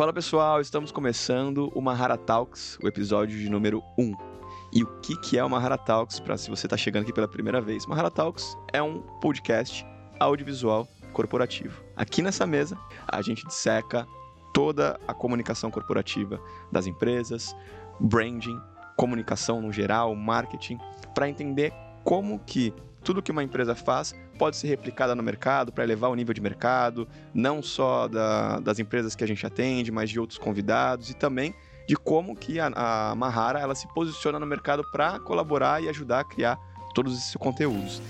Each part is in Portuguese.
Fala pessoal, estamos começando o Mahara Talks, o episódio de número 1. E o que, que é o Mahara Talks, para se você está chegando aqui pela primeira vez? Mahara Talks é um podcast audiovisual corporativo. Aqui nessa mesa, a gente disseca toda a comunicação corporativa das empresas, branding, comunicação no geral, marketing, para entender como que tudo que uma empresa faz pode ser replicada no mercado para elevar o nível de mercado, não só da, das empresas que a gente atende, mas de outros convidados e também de como que a, a Mahara ela se posiciona no mercado para colaborar e ajudar a criar todos esses conteúdos.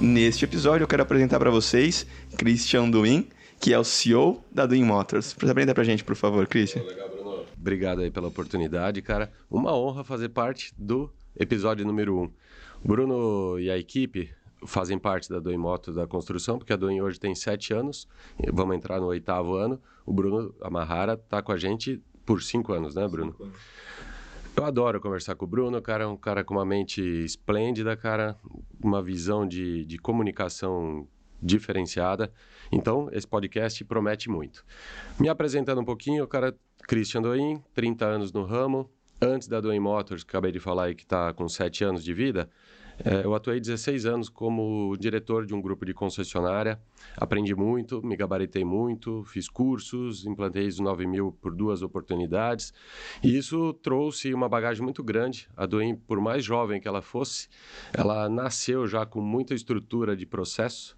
Neste episódio eu quero apresentar para vocês Christian Duin, que é o CEO da Duin Motors. Apresenta para a gente, por favor, Christian. Legal. Obrigado aí pela oportunidade, cara. Uma honra fazer parte do episódio número 1. Um. Bruno e a equipe fazem parte da Duin Motors da construção, porque a Duin hoje tem sete anos, vamos entrar no oitavo ano. O Bruno Amarrara está com a gente por cinco anos, né, Bruno? Cinco anos. Eu adoro conversar com o Bruno, cara, um cara com uma mente esplêndida, cara, uma visão de, de comunicação diferenciada. Então, esse podcast promete muito. Me apresentando um pouquinho, o cara Christian Doin, 30 anos no ramo. Antes da Doin Motors, que acabei de falar aí que está com 7 anos de vida, é, eu atuei 16 anos como diretor de um grupo de concessionária. Aprendi muito, me gabaritei muito, fiz cursos, implantei ISO 9000 por duas oportunidades. E isso trouxe uma bagagem muito grande. A Duin, por mais jovem que ela fosse, ela nasceu já com muita estrutura de processo.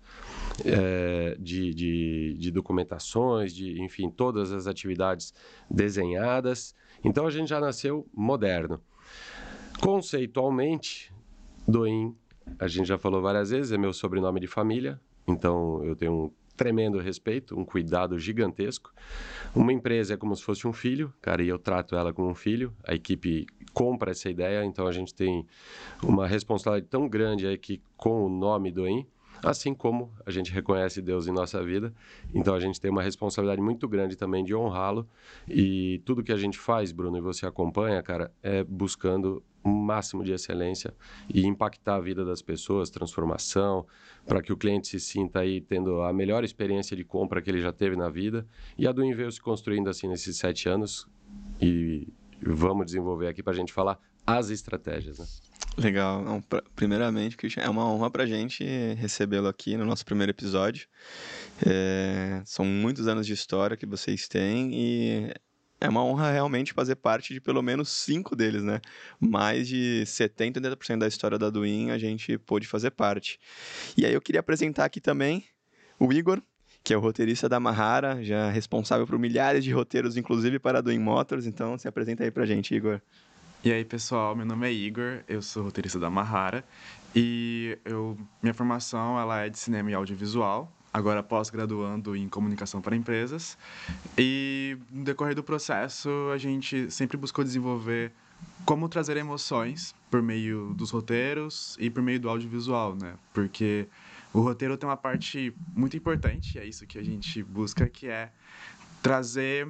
É, de, de, de documentações, de enfim, todas as atividades desenhadas. Então a gente já nasceu moderno. Conceitualmente, Doim, a gente já falou várias vezes, é meu sobrenome de família, então eu tenho um tremendo respeito, um cuidado gigantesco. Uma empresa é como se fosse um filho, cara, e eu trato ela como um filho. A equipe compra essa ideia, então a gente tem uma responsabilidade tão grande aí que com o nome Doim, assim como a gente reconhece Deus em nossa vida. Então a gente tem uma responsabilidade muito grande também de honrá-lo. E tudo que a gente faz, Bruno, e você acompanha, cara, é buscando o um máximo de excelência e impactar a vida das pessoas, transformação, para que o cliente se sinta aí tendo a melhor experiência de compra que ele já teve na vida. E a Duin veio se construindo assim nesses sete anos e vamos desenvolver aqui para a gente falar as estratégias, né? Legal. Pra, primeiramente, Christian, é uma honra para a gente recebê-lo aqui no nosso primeiro episódio. É, são muitos anos de história que vocês têm e é uma honra realmente fazer parte de pelo menos cinco deles, né? Mais de 70, 80% da história da Duin a gente pôde fazer parte. E aí eu queria apresentar aqui também o Igor, que é o roteirista da Mahara, já responsável por milhares de roteiros, inclusive para a Duin Motors. Então, se apresenta aí pra gente, Igor. E aí, pessoal, meu nome é Igor, eu sou roteirista da Mahara e eu, minha formação ela é de cinema e audiovisual agora pós-graduando em comunicação para empresas. E no decorrer do processo, a gente sempre buscou desenvolver como trazer emoções por meio dos roteiros e por meio do audiovisual, né? Porque o roteiro tem uma parte muito importante, é isso que a gente busca, que é trazer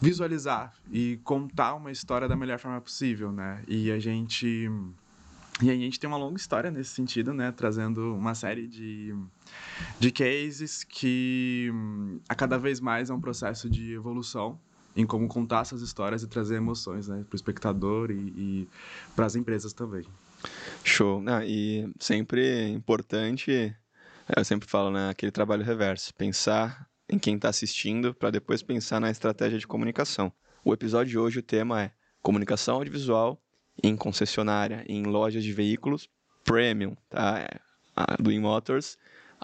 visualizar e contar uma história da melhor forma possível, né? E a gente e a gente tem uma longa história nesse sentido, né? Trazendo uma série de, de cases que a cada vez mais é um processo de evolução em como contar essas histórias e trazer emoções né, para o espectador e, e para as empresas também. Show. Ah, e sempre importante, eu sempre falo, né, aquele trabalho reverso, pensar em quem está assistindo para depois pensar na estratégia de comunicação. O episódio de hoje, o tema é comunicação audiovisual em concessionária, em lojas de veículos premium, tá? A Twin Motors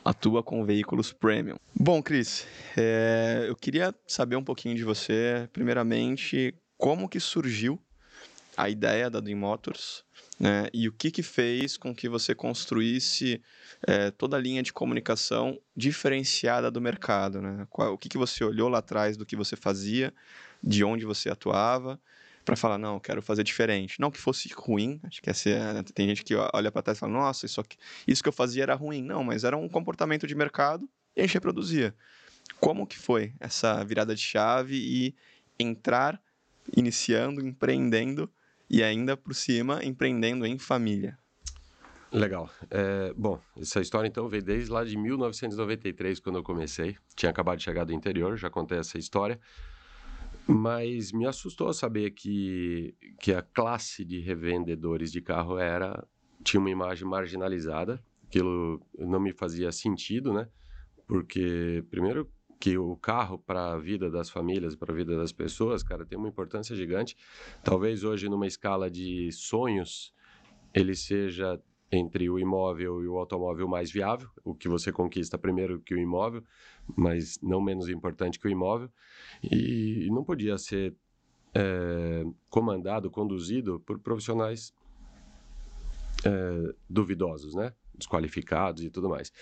atua com veículos premium. Bom, Cris, é, eu queria saber um pouquinho de você. Primeiramente, como que surgiu a ideia da Twin Motors né, e o que, que fez com que você construísse é, toda a linha de comunicação diferenciada do mercado. Né? Qual, o que, que você olhou lá atrás do que você fazia, de onde você atuava para falar, não, quero fazer diferente. Não que fosse ruim, acho que essa é, tem gente que olha para trás e fala, nossa, isso, aqui, isso que eu fazia era ruim. Não, mas era um comportamento de mercado e a gente reproduzia. Como que foi essa virada de chave e entrar iniciando, empreendendo e ainda por cima empreendendo em família? Legal. É, bom, essa história então veio desde lá de 1993, quando eu comecei. Tinha acabado de chegar do interior, já contei essa história. Mas me assustou saber que, que a classe de revendedores de carro era tinha uma imagem marginalizada. Aquilo não me fazia sentido, né? Porque, primeiro, que o carro para a vida das famílias, para a vida das pessoas, cara, tem uma importância gigante. Talvez hoje, numa escala de sonhos, ele seja entre o imóvel e o automóvel mais viável, o que você conquista primeiro que o imóvel, mas não menos importante que o imóvel, e, não podia ser é, comandado, conduzido por profissionais é, duvidosos, né? Desqualificados e tudo mais.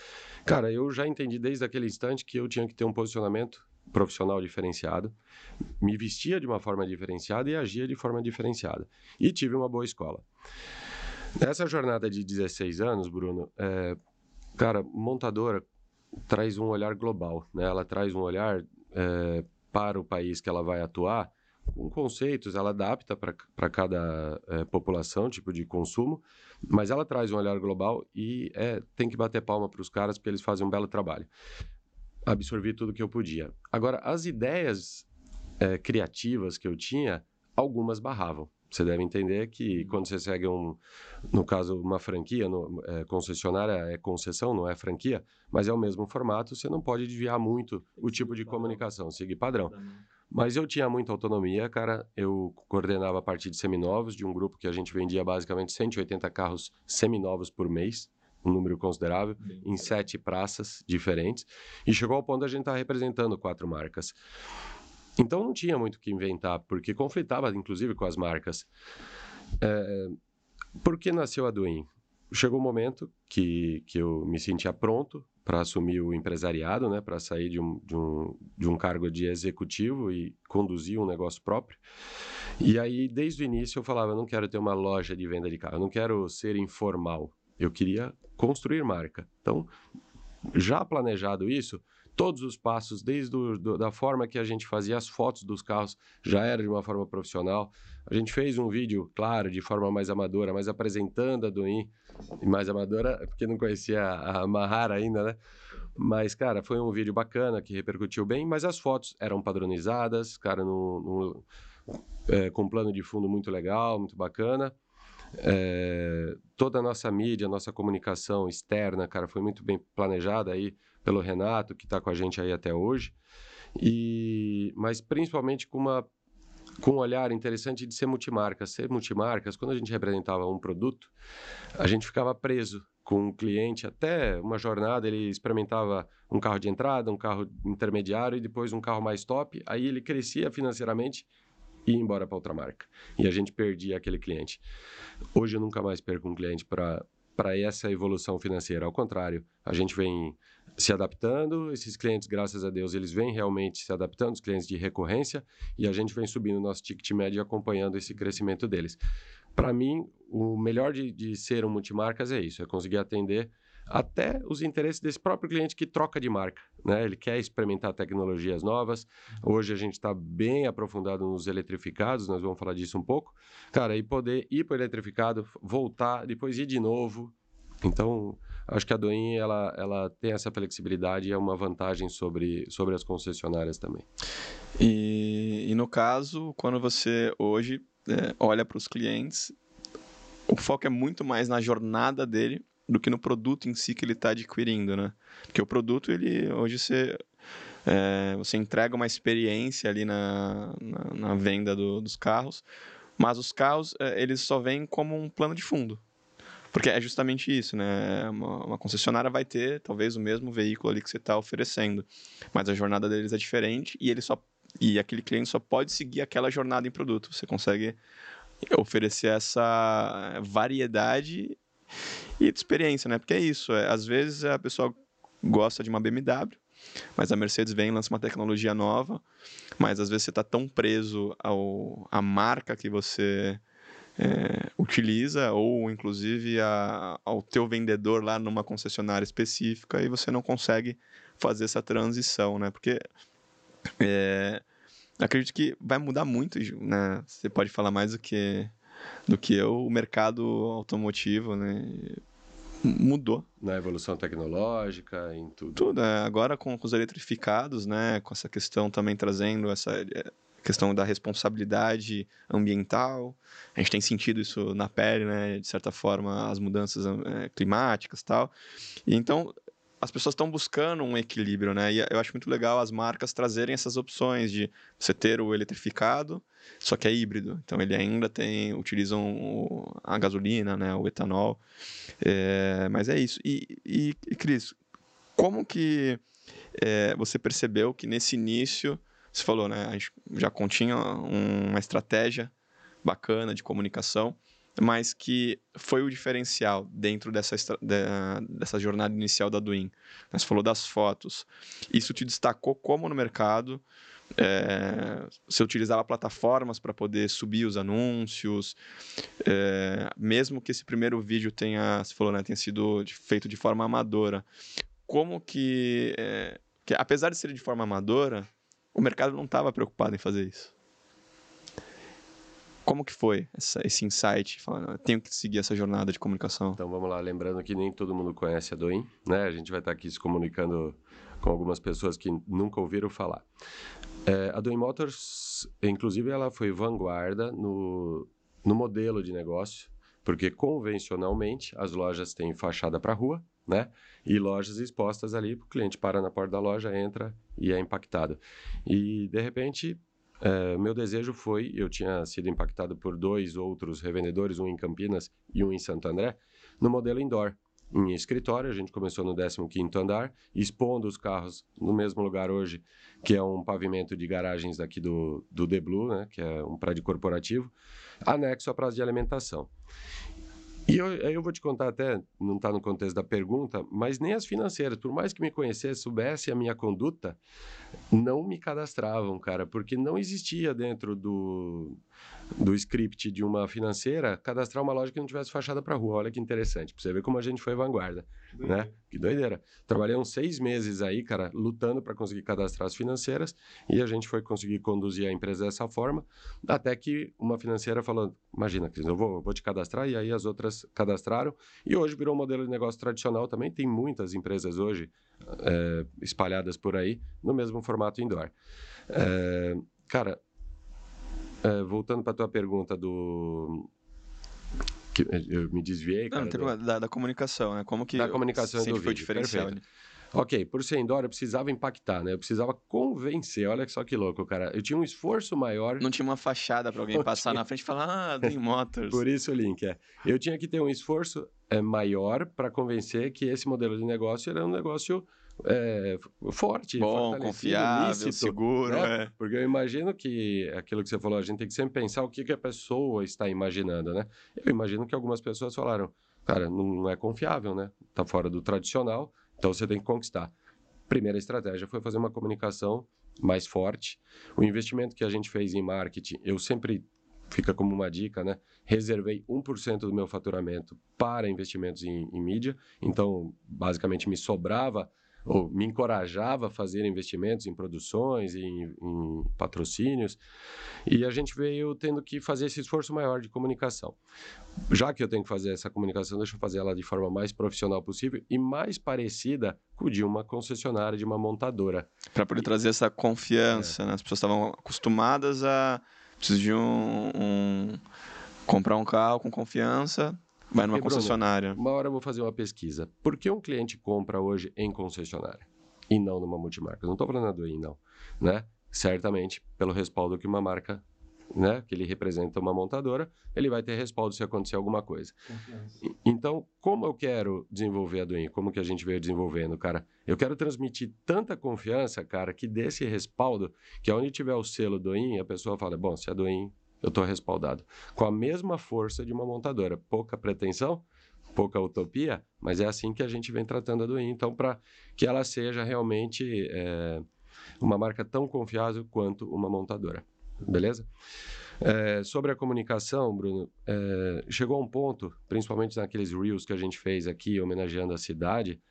Cara, eu já entendi desde aquele instante que eu tinha que ter um posicionamento profissional diferenciado, me vestia de uma forma diferenciada e agia de forma diferenciada. E tive uma boa escola. Nessa jornada de 16 anos, Bruno, é, cara, montadora traz um olhar global, né? Ela traz um olhar é, para o país que ela vai atuar com conceitos, ela adapta para cada é, população, tipo de consumo, mas ela traz um olhar global e é, tem que bater palma para os caras porque eles fazem um belo trabalho. Absorvi tudo que eu podia. Agora, as ideias é, criativas que eu tinha, algumas barravam. Você deve entender que uhum. quando você segue um, no caso, uma franquia, no, é, concessionária é concessão, não é franquia, mas é o mesmo formato, você não pode desviar muito o tipo de comunicação, seguir padrão. Mas eu tinha muita autonomia, cara. Eu coordenava a partir de seminovos, de um grupo que a gente vendia basicamente 180 carros seminovos por mês, um número considerável, Bem, em sete praças diferentes. E chegou ao ponto de a gente estar tá representando quatro marcas. Então não tinha muito o que inventar, porque conflitava inclusive com as marcas. É, por que nasceu a Duin? Chegou o um momento que, que eu me sentia pronto para assumir o empresariado, né, para sair de um, de, um, de um cargo de executivo e conduzir um negócio próprio. E aí, desde o início, eu falava: eu não quero ter uma loja de venda de carro, eu não quero ser informal, eu queria construir marca. Então, já planejado isso, todos os passos, desde do, do, da forma que a gente fazia as fotos dos carros, já era de uma forma profissional. A gente fez um vídeo, claro, de forma mais amadora, mas apresentando a Duin, mais amadora, porque não conhecia a Mahara ainda, né? Mas, cara, foi um vídeo bacana, que repercutiu bem, mas as fotos eram padronizadas, cara, no, no é, com um plano de fundo muito legal, muito bacana. É, toda a nossa mídia, nossa comunicação externa, cara, foi muito bem planejada aí pelo Renato, que está com a gente aí até hoje. E, mas principalmente com uma com um olhar interessante de ser multimarca. Ser multimarcas, quando a gente representava um produto, a gente ficava preso com um cliente até uma jornada, ele experimentava um carro de entrada, um carro intermediário e depois um carro mais top, aí ele crescia financeiramente e ia embora para outra marca. E a gente perdia aquele cliente. Hoje eu nunca mais perco um cliente para para essa evolução financeira. Ao contrário, a gente vem se adaptando, esses clientes, graças a Deus, eles vêm realmente se adaptando, os clientes de recorrência, e a gente vem subindo o nosso ticket médio acompanhando esse crescimento deles. Para mim, o melhor de, de ser um multimarcas é isso, é conseguir atender até os interesses desse próprio cliente que troca de marca. Né? Ele quer experimentar tecnologias novas. Hoje a gente está bem aprofundado nos eletrificados, nós vamos falar disso um pouco. Cara, e poder ir para o eletrificado, voltar, depois ir de novo. Então, acho que a Doin ela, ela tem essa flexibilidade e é uma vantagem sobre, sobre as concessionárias também. E, e no caso, quando você hoje é, olha para os clientes, o foco é muito mais na jornada dele do que no produto em si que ele está adquirindo, né? Porque o produto, ele hoje você, é, você entrega uma experiência ali na, na, na venda do, dos carros, mas os carros, é, eles só vêm como um plano de fundo. Porque é justamente isso, né? Uma, uma, concessionária vai ter talvez o mesmo veículo ali que você está oferecendo, mas a jornada deles é diferente e ele só e aquele cliente só pode seguir aquela jornada em produto. Você consegue oferecer essa variedade e de experiência, né? Porque é isso. É, às vezes a pessoa gosta de uma BMW, mas a Mercedes vem e lança uma tecnologia nova, mas às vezes você está tão preso ao, à marca que você é, utiliza ou inclusive a, ao teu vendedor lá numa concessionária específica e você não consegue fazer essa transição, né? Porque é, acredito que vai mudar muito, né? Você pode falar mais do que do que eu, o mercado automotivo, né? mudou. Na evolução tecnológica, em tudo. Tudo, é, agora com, os eletrificados, né, com essa questão também trazendo essa é, questão da responsabilidade ambiental. A gente tem sentido isso na pele, né, de certa forma, as mudanças é, climáticas tal. E então, as pessoas estão buscando um equilíbrio, né? E eu acho muito legal as marcas trazerem essas opções de você ter o eletrificado, só que é híbrido. Então ele ainda tem, utilizam a gasolina, né? O etanol. É, mas é isso. E, e, e Cris, como que é, você percebeu que nesse início, você falou, né? A gente já continha uma estratégia bacana de comunicação mas que foi o diferencial dentro dessa, dessa jornada inicial da Duin. Você falou das fotos. Isso te destacou como no mercado? É, você utilizava plataformas para poder subir os anúncios, é, mesmo que esse primeiro vídeo tenha, você falou, né, tenha sido feito de forma amadora. Como que, é, que apesar de ser de forma amadora, o mercado não estava preocupado em fazer isso? Como que foi essa, esse insight? Falando, tenho que seguir essa jornada de comunicação. Então vamos lá, lembrando que nem todo mundo conhece a Doin, né? A gente vai estar aqui se comunicando com algumas pessoas que nunca ouviram falar. É, a Doin Motors, inclusive, ela foi vanguarda no, no modelo de negócio, porque convencionalmente as lojas têm fachada para rua, né? E lojas expostas ali, o cliente para na porta da loja, entra e é impactado. E de repente é, meu desejo foi, eu tinha sido impactado por dois outros revendedores, um em Campinas e um em Santo André, no modelo indoor. Em escritório, a gente começou no 15º andar, expondo os carros no mesmo lugar hoje, que é um pavimento de garagens daqui do, do The Blue, né, que é um prédio corporativo, anexo à praça de alimentação. E eu, eu vou te contar até, não está no contexto da pergunta, mas nem as financeiras, por mais que me conhecesse, soubesse a minha conduta, não me cadastravam, cara, porque não existia dentro do, do script de uma financeira cadastrar uma loja que não tivesse fachada para rua. Olha que interessante, para você ver como a gente foi vanguarda, né? Que doideira. Trabalhei uns seis meses aí, cara, lutando para conseguir cadastrar as financeiras e a gente foi conseguir conduzir a empresa dessa forma, até que uma financeira falou, imagina, Cris, eu vou, vou te cadastrar e aí as outras cadastraram e hoje virou um modelo de negócio tradicional também. Tem muitas empresas hoje é, espalhadas por aí no mesmo formato indoor. É, cara, é, voltando para tua pergunta do que eu me desviei, cara. Não, do... da, da, comunicação, né? Como que da comunicação do foi diferencial. Ok, por ser indoor eu precisava impactar, né? Eu precisava convencer. Olha só que louco, cara. Eu tinha um esforço maior. Não tinha uma fachada para alguém passar na frente e falar, ah, Dream Motors. por isso o link, é. Eu tinha que ter um esforço é, maior para convencer que esse modelo de negócio era um negócio é, forte, bom, confiável, lícito, seguro, né? é. Porque eu imagino que aquilo que você falou, a gente tem que sempre pensar o que, que a pessoa está imaginando, né? Eu imagino que algumas pessoas falaram, cara, não é confiável, né? Tá fora do tradicional, então você tem que conquistar. Primeira estratégia foi fazer uma comunicação mais forte. O investimento que a gente fez em marketing, eu sempre fica como uma dica, né? Reservei 1% do meu faturamento para investimentos em, em mídia, então basicamente me sobrava ou me encorajava a fazer investimentos em produções, em, em, patrocínios, e a gente veio tendo que fazer esse esforço maior de comunicação. Já que eu tenho que fazer essa comunicação, deixa eu fazer ela de forma mais profissional possível e mais parecida com de uma concessionária, de uma montadora. Para poder trazer essa confiança, é. né? As pessoas estavam acostumadas a precisar de um, um comprar um carro com confiança, Vai numa concessionária. Uma hora eu vou fazer uma pesquisa. Por que um cliente compra hoje em concessionária e não numa multimarca? Não estou falando do IN, não. Né? Certamente, pelo respaldo que uma marca, né, que ele representa uma montadora, ele vai ter respaldo se acontecer alguma coisa. Então, como eu quero desenvolver a Duin? Como que a gente veio desenvolvendo, cara? Eu quero transmitir tanta confiança, cara, que desse respaldo, que onde tiver o selo Duin, a pessoa fala, bom, se a Duin eu estou respaldado. Com a mesma força de uma montadora. Pouca pretensão, pouca utopia, mas é assim que a gente vem tratando a Duin. Então, para que ela seja realmente é, uma marca tão confiável quanto uma montadora. Beleza? É, sobre a comunicação, Bruno, é, chegou a um ponto, principalmente naqueles reels que a gente fez aqui, homenageando a cidade,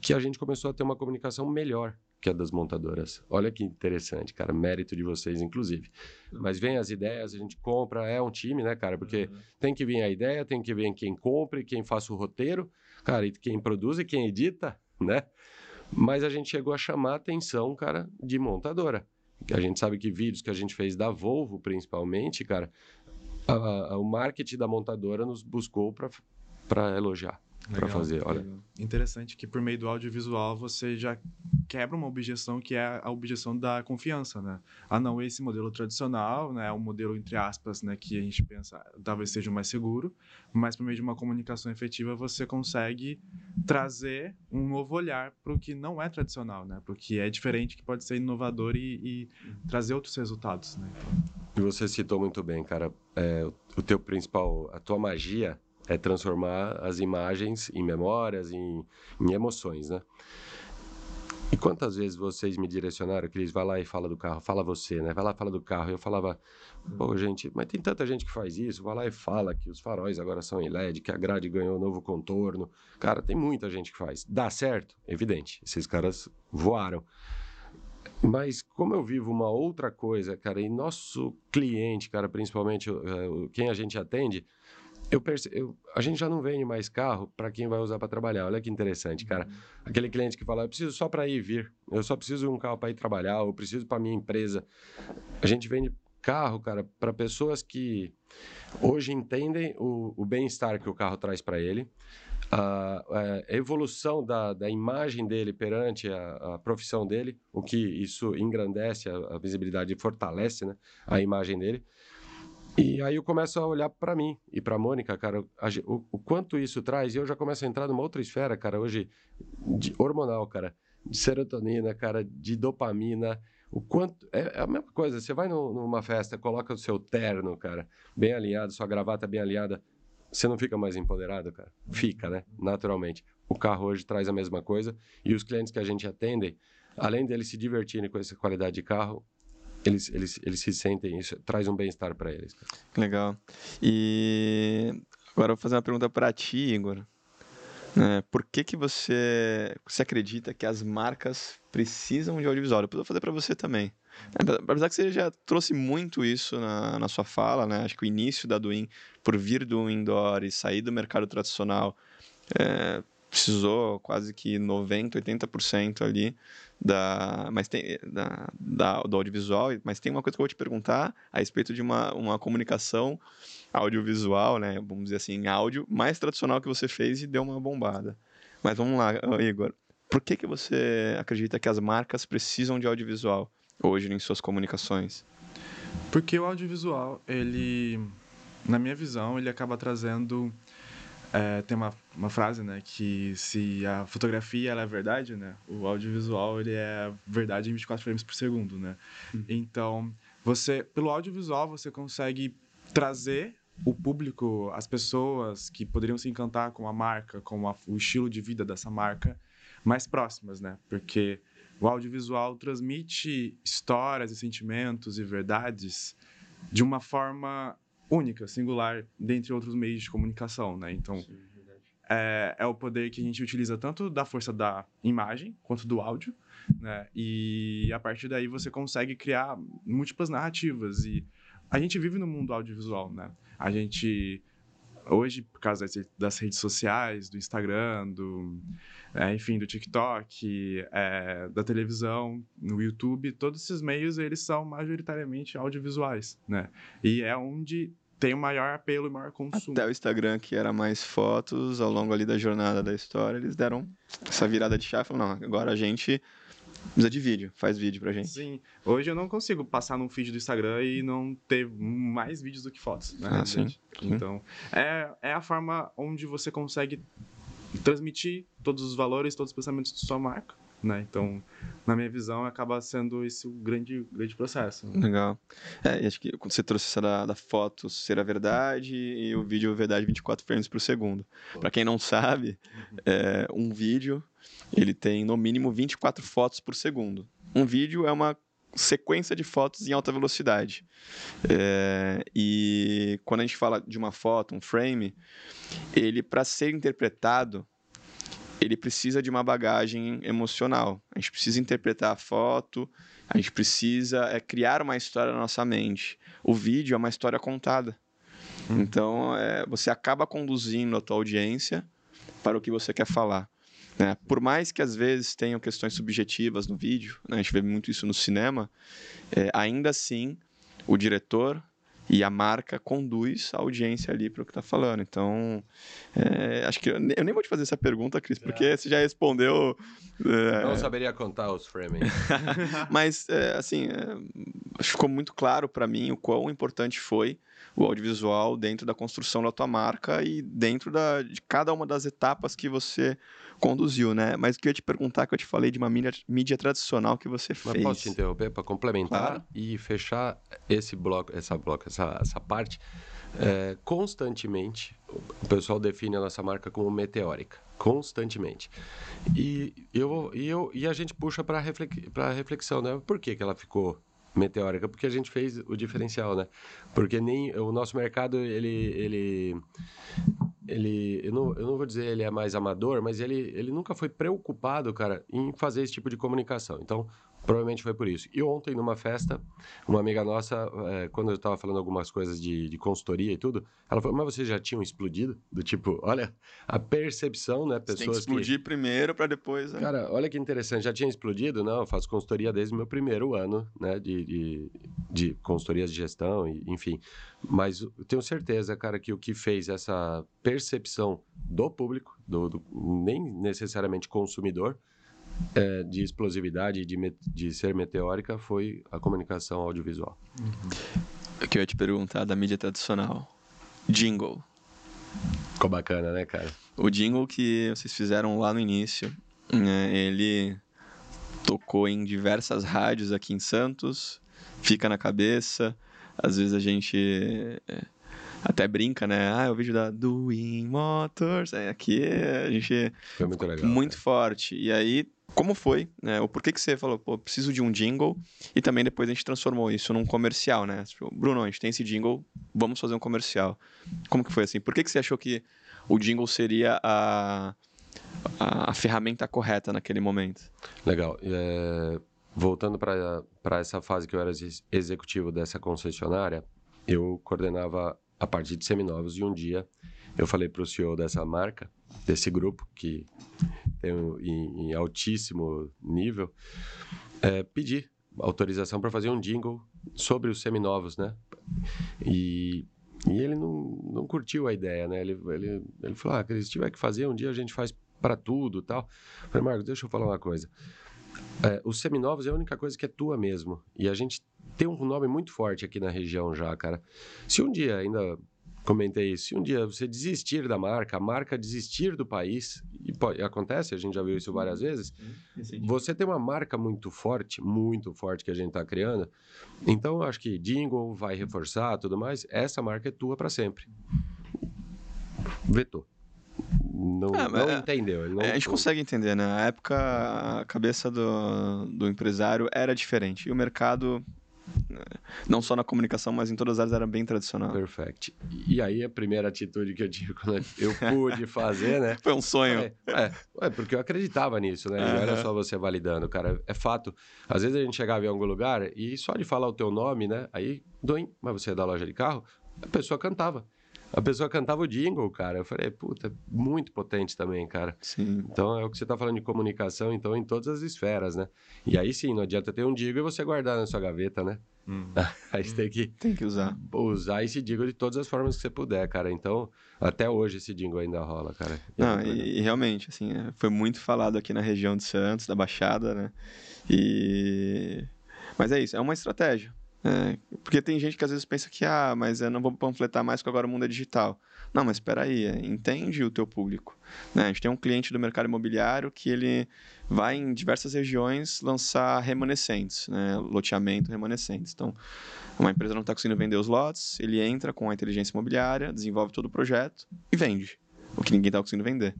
que a gente começou a ter uma comunicação melhor que é das montadoras. Olha que interessante, cara. Mérito de vocês, inclusive. Mas vem as ideias, a gente compra, é um time, né, cara? Porque uhum. tem que vir a ideia, tem que vir quem compre, quem faça o roteiro. cara, e quem produz e quem edita, né? Mas a gente chegou a chamar a atenção, cara, de montadora. A gente sabe que vídeos que a gente fez da Volvo, principalmente, cara, a, a, o marketing da montadora nos buscou para elogiar para fazer. Olha. Interessante que por meio do audiovisual você já quebra uma objeção que é a objeção da confiança, né? Ah, não, esse modelo tradicional, né, é um modelo entre aspas, né, que a gente pensa talvez seja o mais seguro, mas por meio de uma comunicação efetiva você consegue trazer um novo olhar para o que não é tradicional, né? Para o que é diferente, que pode ser inovador e, e trazer outros resultados, né? E você citou muito bem, cara, é, o teu principal, a tua magia é transformar as imagens em memórias, em, em emoções, né? E quantas vezes vocês me direcionaram, Cris, vai lá e fala do carro, fala você, né? Vai lá e fala do carro. Eu falava, pô, gente, mas tem tanta gente que faz isso, vai lá e fala que os faróis agora são em LED, que a grade ganhou um novo contorno. Cara, tem muita gente que faz. Dá certo? Evidente, esses caras voaram. Mas como eu vivo uma outra coisa, cara, e nosso cliente, cara, principalmente uh, quem a gente atende, eu perce... Eu... a gente já não vende mais carro para quem vai usar para trabalhar. Olha que interessante, cara. Uhum. Aquele cliente que fala, eu preciso só para ir e vir. Eu só preciso de um carro para ir trabalhar, eu preciso para minha empresa. A gente vende carro, cara, para pessoas que hoje entendem o, o bem-estar que o carro traz para ele, a, a, evolução da, da imagem dele perante a, a, profissão dele, o que isso engrandece a, a visibilidade e fortalece né, a imagem dele. E aí eu começo a olhar para mim e para Mônica, cara, o, o, quanto isso traz, e eu já começo a entrar numa outra esfera, cara, hoje, hormonal, cara, de serotonina, cara, de dopamina, o quanto. É, é a mesma coisa, você vai no, numa festa, coloca o seu terno, cara, bem alinhado, sua gravata bem alinhada, você não fica mais empoderado, cara? Fica, né? Naturalmente. O carro hoje traz a mesma coisa, e os clientes que a gente atende, além deles se divertirem com essa qualidade de carro, eles, eles, eles se sentem, isso traz um bem-estar para eles. Legal. E agora eu vou fazer uma pergunta para ti, Igor. É, por que, que você, você acredita que as marcas precisam de audiovisual? Eu vou fazer para você também. É, apesar que você já trouxe muito isso na, na sua fala, né? Acho que o início da Duin, por vir do indoor e sair do mercado tradicional, é, precisou quase que 90%, 80% ali da, mas tem, da, da, do audiovisual, mas tem uma coisa que eu vou te perguntar a respeito de uma, uma comunicação audiovisual, né, vamos dizer assim, áudio, mais tradicional que você fez e deu uma bombada. Mas vamos lá, Igor, por que, que você acredita que as marcas precisam de audiovisual hoje em suas comunicações? Porque o audiovisual, ele, na minha visão, ele acaba trazendo é, tem uma, uma frase, né, que se a fotografia ela é verdade, né, o audiovisual ele é verdade em 24 frames por segundo, né. Hum. Então, você, pelo audiovisual, você consegue trazer o público, as pessoas que poderiam se encantar com a marca, com a, o estilo de vida dessa marca, mais próximas, né, porque o audiovisual transmite histórias e sentimentos e verdades de uma forma única, singular, dentre outros meios de comunicação, né? Então, Sim, é, é, o poder que a gente utiliza tanto da força da imagem quanto do áudio, né? E a partir daí você consegue criar múltiplas narrativas e a gente vive no mundo audiovisual, né? A gente hoje por causa das redes sociais, do Instagram, do é, enfim, do TikTok, é, da televisão, no YouTube, todos esses meios eles são majoritariamente audiovisuais, né? E é onde tem o maior apelo e maior consumo. Até o Instagram, que era mais fotos, ao longo ali da jornada da história, eles deram essa virada de chave, falaram, não, agora a gente precisa de vídeo, faz vídeo pra gente. Sim, hoje eu não consigo passar num feed do Instagram e não ter mais vídeos do que fotos, né? Ah, sim. Então, é, é a forma onde você consegue transmitir todos os valores, todos os pensamentos de sua marca. Né? Então, na minha visão, acaba sendo esse o grande, grande processo. Legal. É, acho que quando você trouxe essa da, da, foto ser a verdade e o vídeo verdade 24 frames por segundo. Para quem não sabe, é, um vídeo ele tem no mínimo 24 fotos por segundo. Um vídeo é uma sequência de fotos em alta velocidade. É, e quando a gente fala de uma foto, um frame, ele para ser interpretado, ele precisa de uma bagagem emocional. A gente precisa interpretar a foto, a gente precisa é, criar uma história na nossa mente. O vídeo é uma história contada. Hum. Então, é, você acaba conduzindo a tua audiência para o que você quer falar. Né? Por mais que às vezes tenham questões subjetivas no vídeo, né? a gente vê muito isso no cinema, é, ainda assim o diretor e a marca conduz a audiência ali para o que está falando. Então, é, acho que eu, eu, nem vou te fazer essa pergunta, Cris, porque é. você já respondeu. É... Não saberia contar os framing. Mas, é, assim, é, ficou muito claro para mim o quão importante foi o audiovisual dentro da construção da tua marca e dentro da, de cada uma das etapas que você conduziu, né? Mas o que eu ia te perguntar, que eu te falei de uma mídia, mídia tradicional que você fez. Mas posso te interromper para complementar claro. e fechar esse bloco, essa bloco, essa, essa parte? É, constantemente, o pessoal define a nossa marca como meteórica. Constantemente. E, eu, e, eu, e a gente puxa para reflexão, né? Por que, que ela ficou meteórica? Porque a gente fez o diferencial, né? Porque nem o nosso mercado, ele, ele ele eu não, eu não vou dizer ele é mais amador, mas ele, ele nunca foi preocupado, cara, em fazer esse tipo de comunicação. Então, Provavelmente foi por isso. E ontem, numa festa, uma amiga nossa, é, quando eu estava falando algumas coisas de, de, consultoria e tudo, ela falou: Mas vocês já tinham explodido? Do tipo, olha, a percepção, né? Pessoas Você tem que explodir que... primeiro para depois. Né? Cara, olha que interessante. Já tinha explodido? Não, eu faço consultoria desde o meu primeiro ano, né? De, de, de consultorias de gestão, e, enfim. Mas eu tenho certeza, cara, que o que fez essa percepção do público, do, do nem necessariamente consumidor, é, de explosividade, de, de ser meteórica, foi a comunicação audiovisual. Uhum. O que eu ia te perguntar da mídia tradicional. Jingle. Ficou bacana, né, cara? O jingle que vocês fizeram lá no início, né, ele tocou em diversas rádios aqui em Santos, fica na cabeça. Às vezes a gente é, até brinca, né? Ah, é o vídeo da Doing Motors. É, aqui a gente. Foi muito legal. Muito cara. forte. E aí como foi, né? O porquê que você falou, pô, preciso de um jingle, e também depois a gente transformou isso num comercial, né? Tipo, Bruno, a gente tem esse jingle, vamos fazer um comercial. Como que foi assim? Por que, que você achou que o jingle seria a, a, a ferramenta correta naquele momento? Legal. É, voltando para essa fase que eu era executivo dessa concessionária, eu coordenava a parte de seminovos e um dia eu falei para o CEO dessa marca, desse grupo, que tem um, em, em, altíssimo nível, é, pedir autorização para fazer um jingle sobre os seminovos, né? E, e ele não, não curtiu a ideia, né? Ele, ele, ele falou, ah, se tiver que fazer, um dia a gente faz para tudo tal. Falei, Marcos, deixa eu falar uma coisa. É, os seminovos é a única coisa que é tua mesmo. E a gente tem um nome muito forte aqui na região já, cara. Se um dia ainda comentei isso. Se um dia você desistir da marca, a marca desistir do país, e pode, acontece, a gente já viu isso várias vezes, você tem uma marca muito forte, muito forte que a gente está criando. Então, acho que jingle vai reforçar tudo mais. Essa marca é tua para sempre. Vetou. Não, é, não é, entendeu. Não... É, a gente consegue entender, né? Na época, a cabeça do, do empresário era diferente. E o mercado não só na comunicação, mas em todas as áreas era bem tradicional. Perfeito. E aí a primeira atitude que eu tive quando eu pude fazer, né? Foi um sonho. é, é, porque eu acreditava nisso, né? Uhum. Não era só você validando, cara. É fato. Às vezes a gente chegava em algum lugar e só de falar o teu nome, né? Aí, doim, mas você é da loja de carro? A pessoa cantava. A pessoa cantava o jingle, cara. Eu falei, puta, muito potente também, cara. Sim. Então é o que você tá falando de comunicação, então, em todas as esferas, né? E aí sim, não adianta ter um jingle e você guardar na sua gaveta, né? Hum. Aí você tem que, tem que usar. Usar esse jingle de todas as formas que você puder, cara. Então, até hoje esse jingle ainda rola, cara. Não, e, e, realmente, assim, é, foi muito falado aqui na região de Santos, da Baixada, né? E... Mas é isso, é uma estratégia. É, porque tem gente que às vezes pensa que, ah, mas eu não vou panfletar mais porque agora o mundo é digital. Não, mas espera aí, é, entende o teu público. Né? A gente tem um cliente do mercado imobiliário que ele vai em diversas regiões lançar remanescentes, né? loteamento remanescentes. Então, uma empresa não está conseguindo vender os lotes, ele entra com a inteligência imobiliária, desenvolve todo o projeto e vende, o que ninguém está conseguindo vender.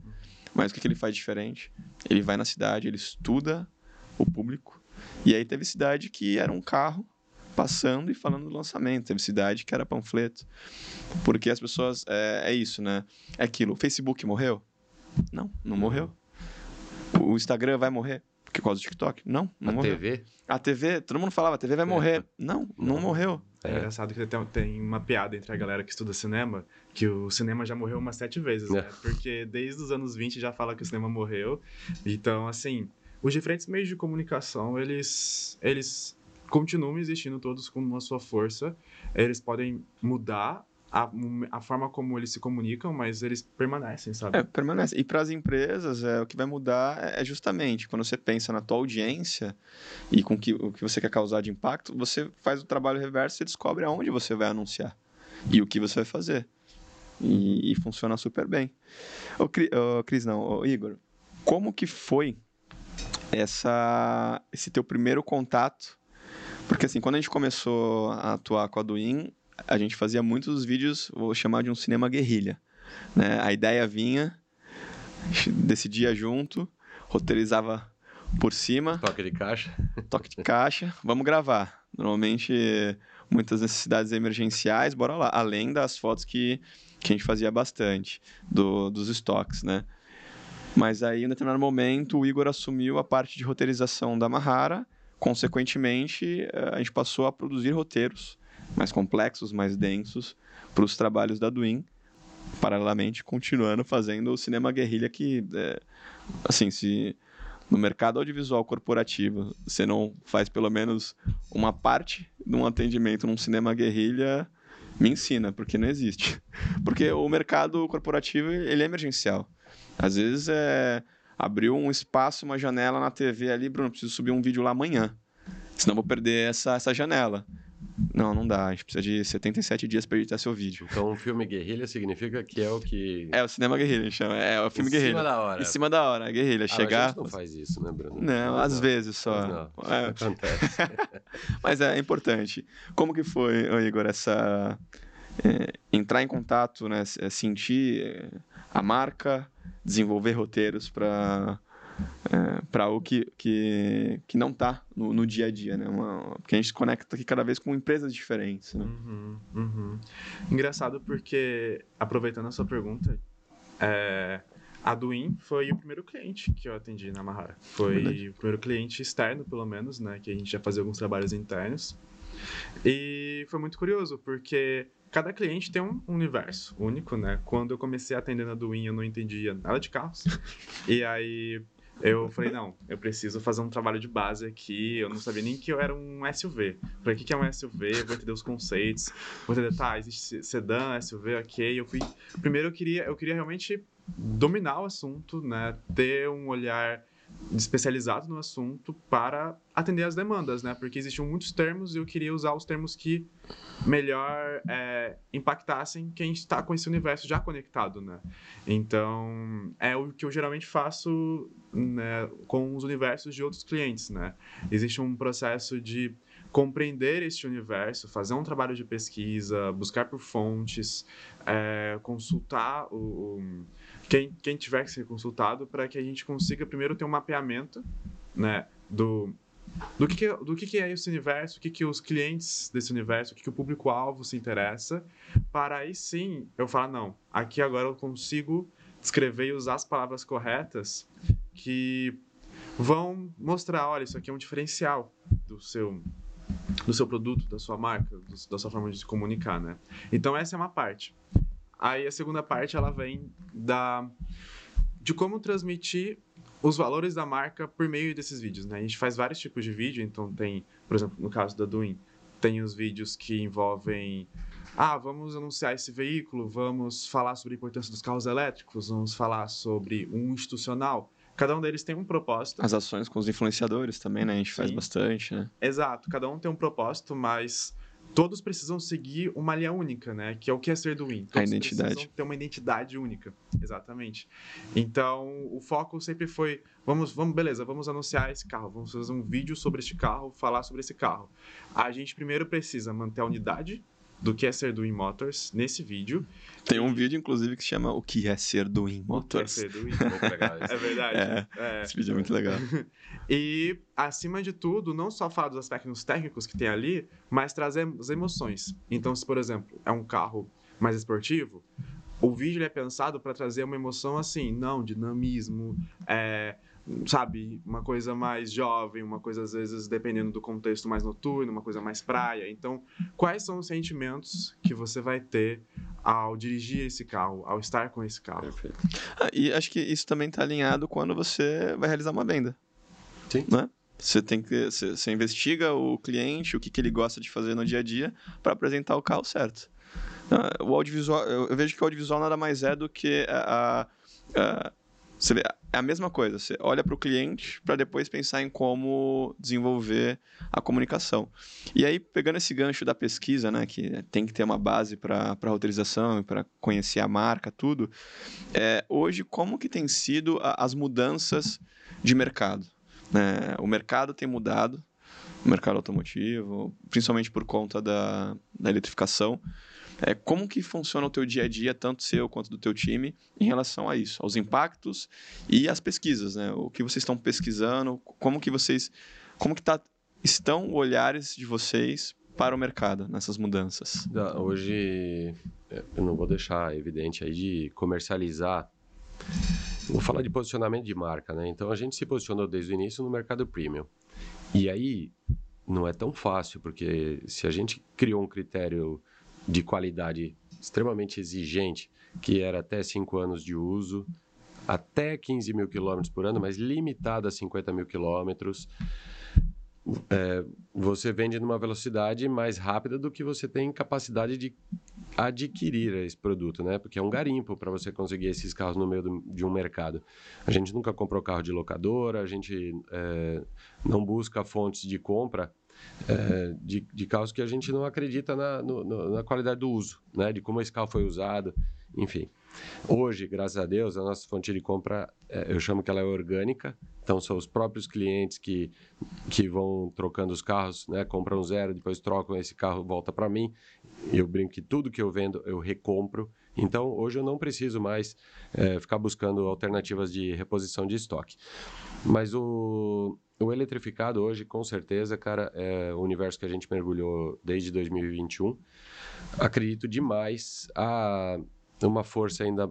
Mas o que, que ele faz diferente? Ele vai na cidade, ele estuda o público, e aí teve cidade que era um carro passando e falando do lançamento. Teve cidade que era panfleto. Porque as pessoas. É, é isso, né? É aquilo. O Facebook morreu? Não, não morreu. O Instagram vai morrer? Por causa do TikTok. Não, não a morreu. TV? A TV, todo mundo falava, a TV vai morrer. Não, não, Não. morreu. É engraçado que tem, tem uma piada entre a galera que estuda cinema, que o cinema já morreu umas sete vezes, né? É. Porque desde os anos 20 já fala que o cinema morreu. Então, assim, os diferentes meios de comunicação, eles, eles continuam existindo todos com a sua força. Eles podem mudar a, a forma como eles se comunicam, mas eles permanecem, sabe? É, permanece. E para as empresas, é, o que vai mudar é justamente quando você pensa na tua audiência e com que, o que você quer causar de impacto, você faz o trabalho reverso e descobre aonde você vai anunciar e o que você vai fazer. E, e funciona super bem. Ô, Cri- Cris, não, ô, Igor, como que foi essa, esse teu primeiro contato? Porque assim, quando a gente começou a atuar com a Duin, a gente fazia muitos vídeos, vou chamar de um cinema guerrilha. Né? A ideia vinha, a gente decidia junto, roteirizava por cima, Toque de caixa? toque de caixa, vamos gravar. Normalmente, muitas necessidades emergenciais, bora lá. Além das fotos que, que a gente fazia bastante, do, dos estoques, né? Mas aí, em um determinado momento, o Igor assumiu a parte de roteirização da Mahara. Consequentemente, eh, a gente passou a produzir roteiros mais complexos, mais densos, para os trabalhos da Duin. Paralelamente, continuando fazendo o cinema guerrilha que, eh, assim, se no mercado audiovisual corporativo você não faz pelo menos uma parte de um atendimento num cinema guerrilha, me ensina, porque não existe. Porque o mercado corporativo, ele é emergencial. Às vezes é abriu um espaço, uma janela na TV ali, Bruno, preciso subir um vídeo lá amanhã. Senão vou perder essa, essa janela. Não, não dá. A gente precisa de 77 dias para editar seu vídeo. Então, um filme guerrilha significa que é o que... É o cinema guerrilha, a gente chama. É o filme em guerrilha. cima da hora. Em cima da hora, guerrilha. Ah, chegar. a gente não faz isso, né, Bruno? Não, às vezes só. Mas não, É, Acontece. Mas é importante. Como que foi, Igor, essa é, entrar em contato, né, é, sentir é, a marca, desenvolver roteiros para para o que, que, que não está no, no dia a dia, né? Uma, porque a gente se conecta aqui cada vez com empresas diferentes, né? Uhum, uhum. Engraçado porque, aproveitando a sua pergunta, é, a Duin foi o primeiro cliente que eu atendi na Mahara. Foi Verdade. o primeiro cliente externo, pelo menos, né? Que a gente já fazia alguns trabalhos internos. E foi muito curioso, porque cada cliente tem um universo único, né? Quando eu comecei atendendo a Duin, eu não entendia nada de carros. e aí eu falei, não, eu preciso fazer um trabalho de base aqui. Eu não sabia nem que eu era um SUV. Falei, o que é um SUV? Vou entender os conceitos. Vou entender, tá, existe sedã, SUV, ok. Eu fui... Primeiro eu queria, eu queria realmente dominar o assunto, né? Ter um olhar especializado no assunto para atender as demandas, né? Porque existiam muitos termos e eu queria usar os termos que melhor é, impactassem quem está com esse universo já conectado, né? Então, é o que eu geralmente faço né, com os universos de outros clientes, né? Existe um processo de compreender este universo, fazer um trabalho de pesquisa, buscar por fontes, é, consultar o, o- quem, quem tiver que ser consultado para que a gente consiga primeiro ter um mapeamento, né, do do que, que, do que, que é esse universo, o que, que os clientes desse universo, o que, que o público-alvo se interessa, para aí sim eu falar, não, aqui agora eu consigo descrever e usar as palavras corretas que vão mostrar, olha, isso aqui é um diferencial do seu do seu produto, da sua marca, do- da sua forma de se comunicar, né? Então essa é uma parte. Aí a segunda parte ela vem da de como transmitir os valores da marca por meio desses vídeos, né? A gente faz vários tipos de vídeo, então tem, por exemplo, no caso da Duin, tem os vídeos que envolvem ah, vamos anunciar esse veículo, vamos falar sobre a importância dos carros elétricos, vamos falar sobre um institucional. Cada um deles tem um propósito. As ações com os influenciadores também, né? A gente faz Sim. bastante, né? Exato, cada um tem um propósito, mas todos precisam seguir uma linha única, né? Que é o que é ser do Win. Todos identidade. precisam ter uma identidade única, exatamente. Então, o foco sempre foi, vamos, vamos, beleza, vamos anunciar esse carro, vamos fazer um vídeo sobre este carro, falar sobre esse carro. A gente primeiro precisa manter a unidade do que é ser do Motors nesse vídeo. Tem um vídeo, inclusive, que se chama O que é ser do In O que é Motors. ser do isso. É verdade. É. Esse vídeo é muito legal. E, acima de tudo, não só falar dos aspectos técnicos que tem ali, mas trazer as emoções. Então, se, por exemplo, é um carro mais esportivo, o vídeo é pensado para trazer uma emoção assim, não, dinamismo, é, sabe, uma coisa mais jovem, uma coisa às vezes dependendo do contexto mais noturno, uma coisa mais praia. Então, quais são os sentimentos que você vai ter ao dirigir esse carro, ao estar com esse carro? Perfeito. Ah, e acho que isso também está alinhado quando você vai realizar uma venda. Sim. Né? Você tem que você, você investiga o cliente, o que, que ele gosta de fazer no dia a dia para apresentar o carro certo. Ah, o audiovisual, eu, eu vejo que o audiovisual nada mais é do que a, a, a você vê, é a mesma coisa. Você olha para o cliente para depois pensar em como desenvolver a comunicação. E aí, pegando esse gancho da pesquisa, né, que tem que ter uma base para a roteirização, para conhecer a marca, tudo, é, hoje, como que tem sido a, as mudanças de mercado? Né? O mercado tem mudado, o mercado automotivo, principalmente por conta da, da eletrificação. É, como que funciona o teu dia a dia, tanto seu quanto do teu time, em relação a isso, aos impactos e às pesquisas, né? O que vocês estão pesquisando, como que vocês, como que tá, estão olhares de vocês para o mercado nessas mudanças? Hoje, eu não vou deixar evidente aí de comercializar. Vou falar de posicionamento de marca, né? Então a gente se posicionou desde o início no mercado premium. E aí não é tão fácil, porque se a gente criou um critério de qualidade extremamente exigente, que era até 5 anos de uso, até 15 mil quilômetros por ano, mas limitado a 50 mil quilômetros. É, você vende numa velocidade mais rápida do que você tem capacidade de adquirir esse produto, né? Porque é um garimpo para você conseguir esses carros no meio do, de um mercado. A gente nunca comprou carro de locadora, a gente é, não busca fontes de compra é, de, de, carros que a gente não acredita na, no, na qualidade do uso, né? De como esse carro foi usado, enfim. Hoje, graças a Deus, a nossa fonte de compra, é, eu chamo que ela é orgânica. Então, são os próprios clientes que, que vão trocando os carros, né? Compram zero, depois trocam esse carro, volta para mim. Eu brinco que tudo que eu vendo, eu recompro. Então, hoje eu não preciso mais é, ficar buscando alternativas de reposição de estoque. Mas o, o eletrificado hoje, com certeza, cara, é o universo que a gente mergulhou desde 2021. Acredito demais a uma força ainda,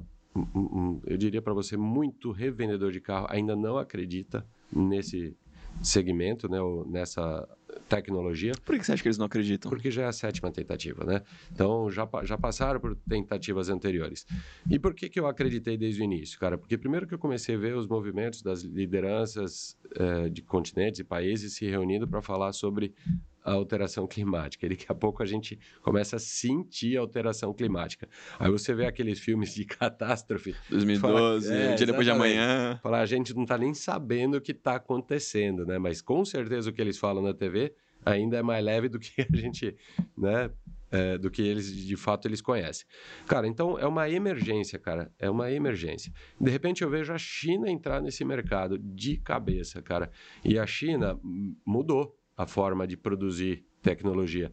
eu diria para você, muito revendedor de carro ainda não acredita nesse segmento, né, nessa tecnologia. Por que você acha que eles não acreditam? Porque já é a sétima tentativa, né? Então, já, já passaram por tentativas anteriores. E por que, que eu acreditei desde o início, cara? Porque primeiro que eu comecei a ver os movimentos das lideranças eh, de continentes e países se reunindo para falar sobre a alteração climática. E daqui a pouco a gente começa a sentir a alteração climática. Aí você vê aqueles filmes de catástrofe. 2012, fala, é, dia depois de amanhã. Falar, a gente não está nem sabendo o que está acontecendo, né? Mas com certeza o que eles falam na TV ainda é mais leve do que a gente, né? É, do que eles de fato eles conhecem. Cara, então é uma emergência, cara. É uma emergência. De repente eu vejo a China entrar nesse mercado de cabeça, cara. E a China mudou a forma de produzir tecnologia.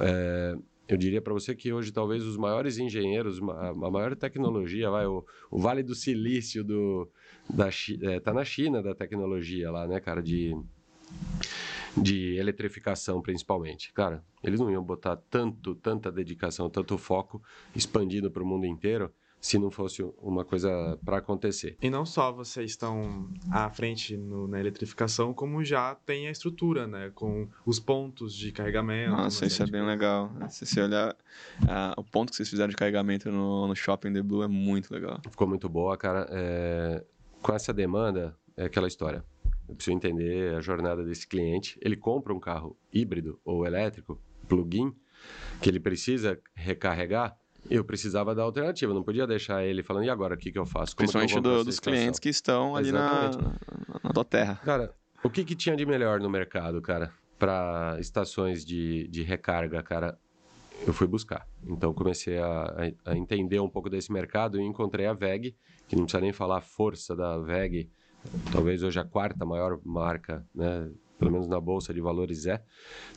É, eu diria para você que hoje talvez os maiores engenheiros, a, maior tecnologia, vai, o, o Vale do Silício do, da, é, tá na China da tecnologia lá, né, cara, de, de eletrificação principalmente. Cara, eles não iam botar tanto, tanta dedicação, tanto foco expandido para o mundo inteiro se não fosse uma coisa para acontecer. E não só vocês estão à frente no, na eletrificação, como já tem a estrutura, né? Com os pontos de carregamento. Nossa, isso é bem legal. Se você olhar, uh, o ponto que vocês fizeram de carregamento no, no Shopping The Blue é muito legal. Ficou muito boa, cara. É... Com essa demanda, é aquela história. Eu preciso entender a jornada desse cliente. Ele compra um carro híbrido ou elétrico, plug-in, que ele precisa recarregar eu precisava da alternativa, não podia deixar ele falando, e agora, o que, que eu faço? Como Principalmente do, dos clientes que estão ali na, na, tua terra. Cara, o que, que tinha de melhor no mercado, cara, para estações de, de recarga, cara? Eu fui buscar. Então, comecei a, a, entender um pouco desse mercado e encontrei a VEG, que não precisa nem falar a força da VEG, talvez hoje a quarta maior marca né, pelo menos na bolsa de valores é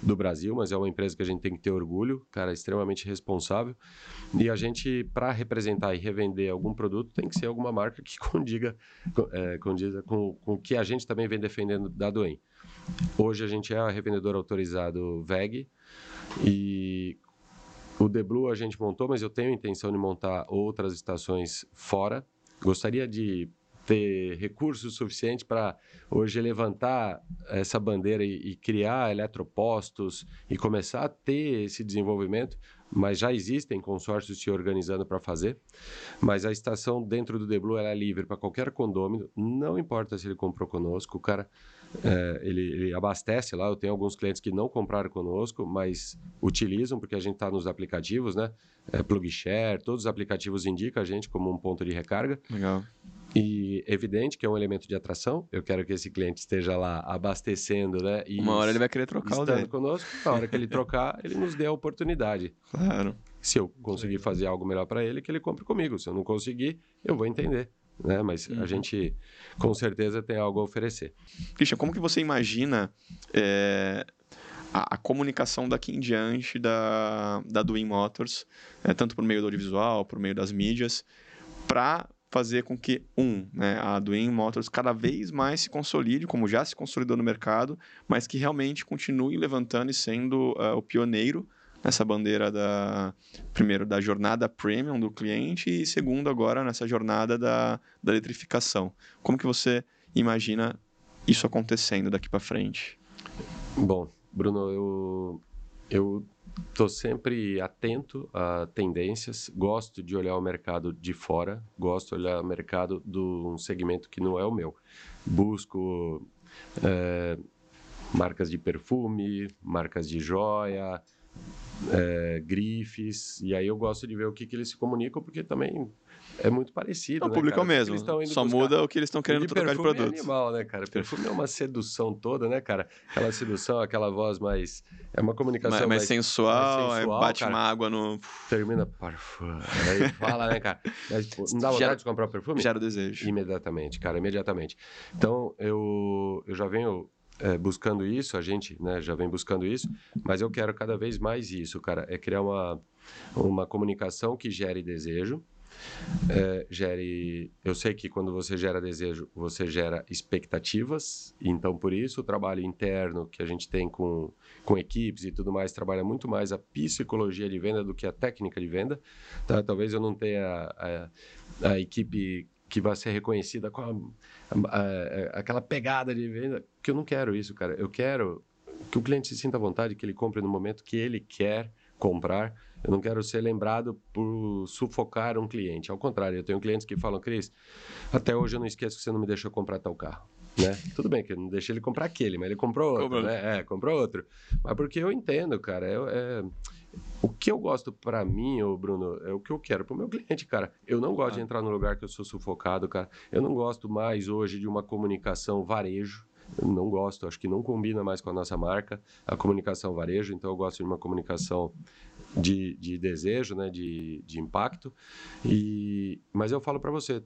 do Brasil, mas é uma empresa que a gente tem que ter orgulho, cara, extremamente responsável. E a gente, para representar e revender algum produto, tem que ser alguma marca que condiga, é, condiga com, com o que a gente também vem defendendo da Doen. Hoje a gente é a revendedora autorizado VEG e o The Blue a gente montou, mas eu tenho intenção de montar outras estações fora. Gostaria de ter recursos suficientes para hoje levantar essa bandeira e, e, criar eletropostos e começar a ter esse desenvolvimento, mas já existem consórcios se organizando para fazer. Mas a estação dentro do The Blue é livre para qualquer condômino, não importa se ele comprou conosco, o cara é, ele, ele, abastece lá. Eu tenho alguns clientes que não compraram conosco, mas utilizam porque a gente está nos aplicativos, né? É, PlugShare, todos os aplicativos indicam a gente como um ponto de recarga. Legal. E evidente que é um elemento de atração. Eu quero que esse cliente esteja lá abastecendo, né? E Uma hora ele vai querer trocar o dele. conosco. Na hora que ele trocar, ele nos dê a oportunidade. Claro. Se eu conseguir fazer algo melhor para ele, que ele compre comigo. Se eu não conseguir, eu vou entender né? Mas uhum. a gente com certeza tem algo a oferecer. Christian, como que você imagina é, a, a, comunicação daqui em diante da, da Doing Motors, é, tanto por meio do audiovisual, por meio das mídias, para fazer com que, um, né, a Doing Motors cada vez mais se consolide, como já se consolidou no mercado, mas que realmente continue levantando e sendo uh, o pioneiro nessa bandeira da primeiro da jornada premium do cliente e segundo agora nessa jornada da, da eletrificação. Como que você imagina isso acontecendo daqui para frente? Bom, Bruno, eu eu estou sempre atento a tendências, gosto de olhar o mercado de fora, gosto de olhar o mercado de um segmento que não é o meu. Busco é, marcas de perfume, marcas de joia, é, grifes, e aí eu gosto de ver o que, que eles se comunicam, porque também é muito parecido. O né, público é o mesmo, só buscar. muda o que eles estão querendo trocar de produto. É animal, né, cara? Perfume é uma sedução toda, né, cara? Aquela sedução, aquela voz mais. É uma comunicação mais, mais, mais sensual, mais sensual bate cara. uma água no. Termina parfum. Aí fala, né, cara? Mas, pô, não dá vontade gera, de comprar perfume? Gera desejo. Imediatamente, cara, imediatamente. Então, eu, eu já venho é, buscando isso, a gente né, já vem buscando isso, mas eu quero cada vez mais isso, cara, é criar uma, uma comunicação que gere desejo, é, gere. Eu sei que quando você gera desejo, você gera expectativas, então por isso o trabalho interno que a gente tem com, com equipes e tudo mais trabalha muito mais a psicologia de venda do que a técnica de venda. Tá? Talvez eu não tenha a, a, a equipe que vai ser reconhecida com a, a, aquela pegada de venda, que eu não quero isso, cara. Eu quero que o cliente se sinta à vontade, que ele compre no momento que ele quer comprar. Eu não quero ser lembrado por sufocar um cliente. Ao contrário, eu tenho clientes que falam, Cris, até hoje eu não esqueço que você não me deixou comprar tal carro. Né? Tudo bem que eu não deixei ele comprar aquele, mas ele comprou outro, né? É, comprou outro. Mas porque eu entendo, cara. É, é o que eu gosto para mim, ô Bruno, é o que eu quero pro meu cliente, cara. Eu não gosto ah. de entrar num lugar que eu sou sufocado, cara. Eu não gosto mais hoje de uma comunicação varejo. Não gosto, acho que não combina mais com a nossa marca, a comunicação varejo. Então, eu gosto de uma comunicação de, de desejo, né, de, de impacto. E, mas eu falo para você,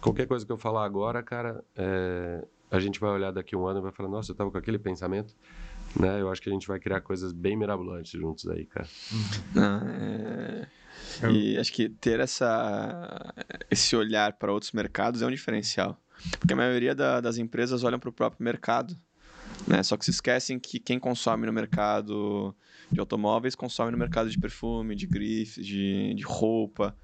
qualquer coisa que eu falar agora, cara, é, a gente vai olhar daqui a um ano e vai falar, nossa, eu tava com aquele pensamento né? Eu acho que a gente vai criar coisas bem mirabolantes juntos aí, cara. Não, é... E acho que ter essa, esse olhar para outros mercados é um diferencial. Porque a maioria da, das empresas olham para o próprio mercado. Né? Só que se esquecem que quem consome no mercado de automóveis consome no mercado de perfume, de grifes, de, de roupa.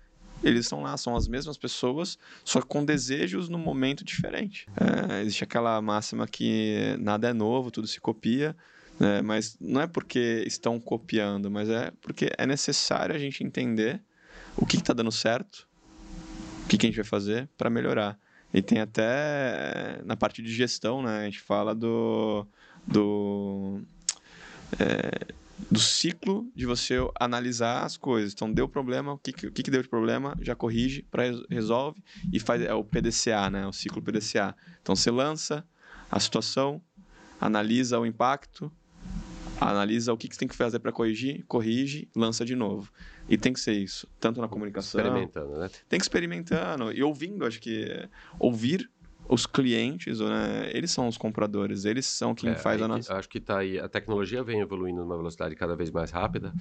Eles estão lá, são as mesmas pessoas, só com desejos no momento diferente. É, existe aquela máxima que nada é novo, tudo se copia. Né? Mas não é porque estão copiando, mas é porque é necessário a gente entender o que está dando certo, o que, que a gente vai fazer para melhorar. E tem até na parte de gestão, né? A gente fala do, do, é, do ciclo de você analisar as coisas. Então, deu problema, o que, que, que deu de problema, já corrige, pra, resolve e faz é o PDCA, né? O ciclo PDCA. Então, você lança a situação, analisa o impacto, analisa o que, que você tem que fazer para corrigir, corrige, lança de novo. E tem que ser isso, tanto na comunicação. Experimentando, né? Tem que experimentando e ouvindo, acho que ouvir os clientes, né, eles são os compradores, eles são quem é, faz a nossa. Acho que tá aí, a tecnologia vem evoluindo numa velocidade cada vez mais rápida.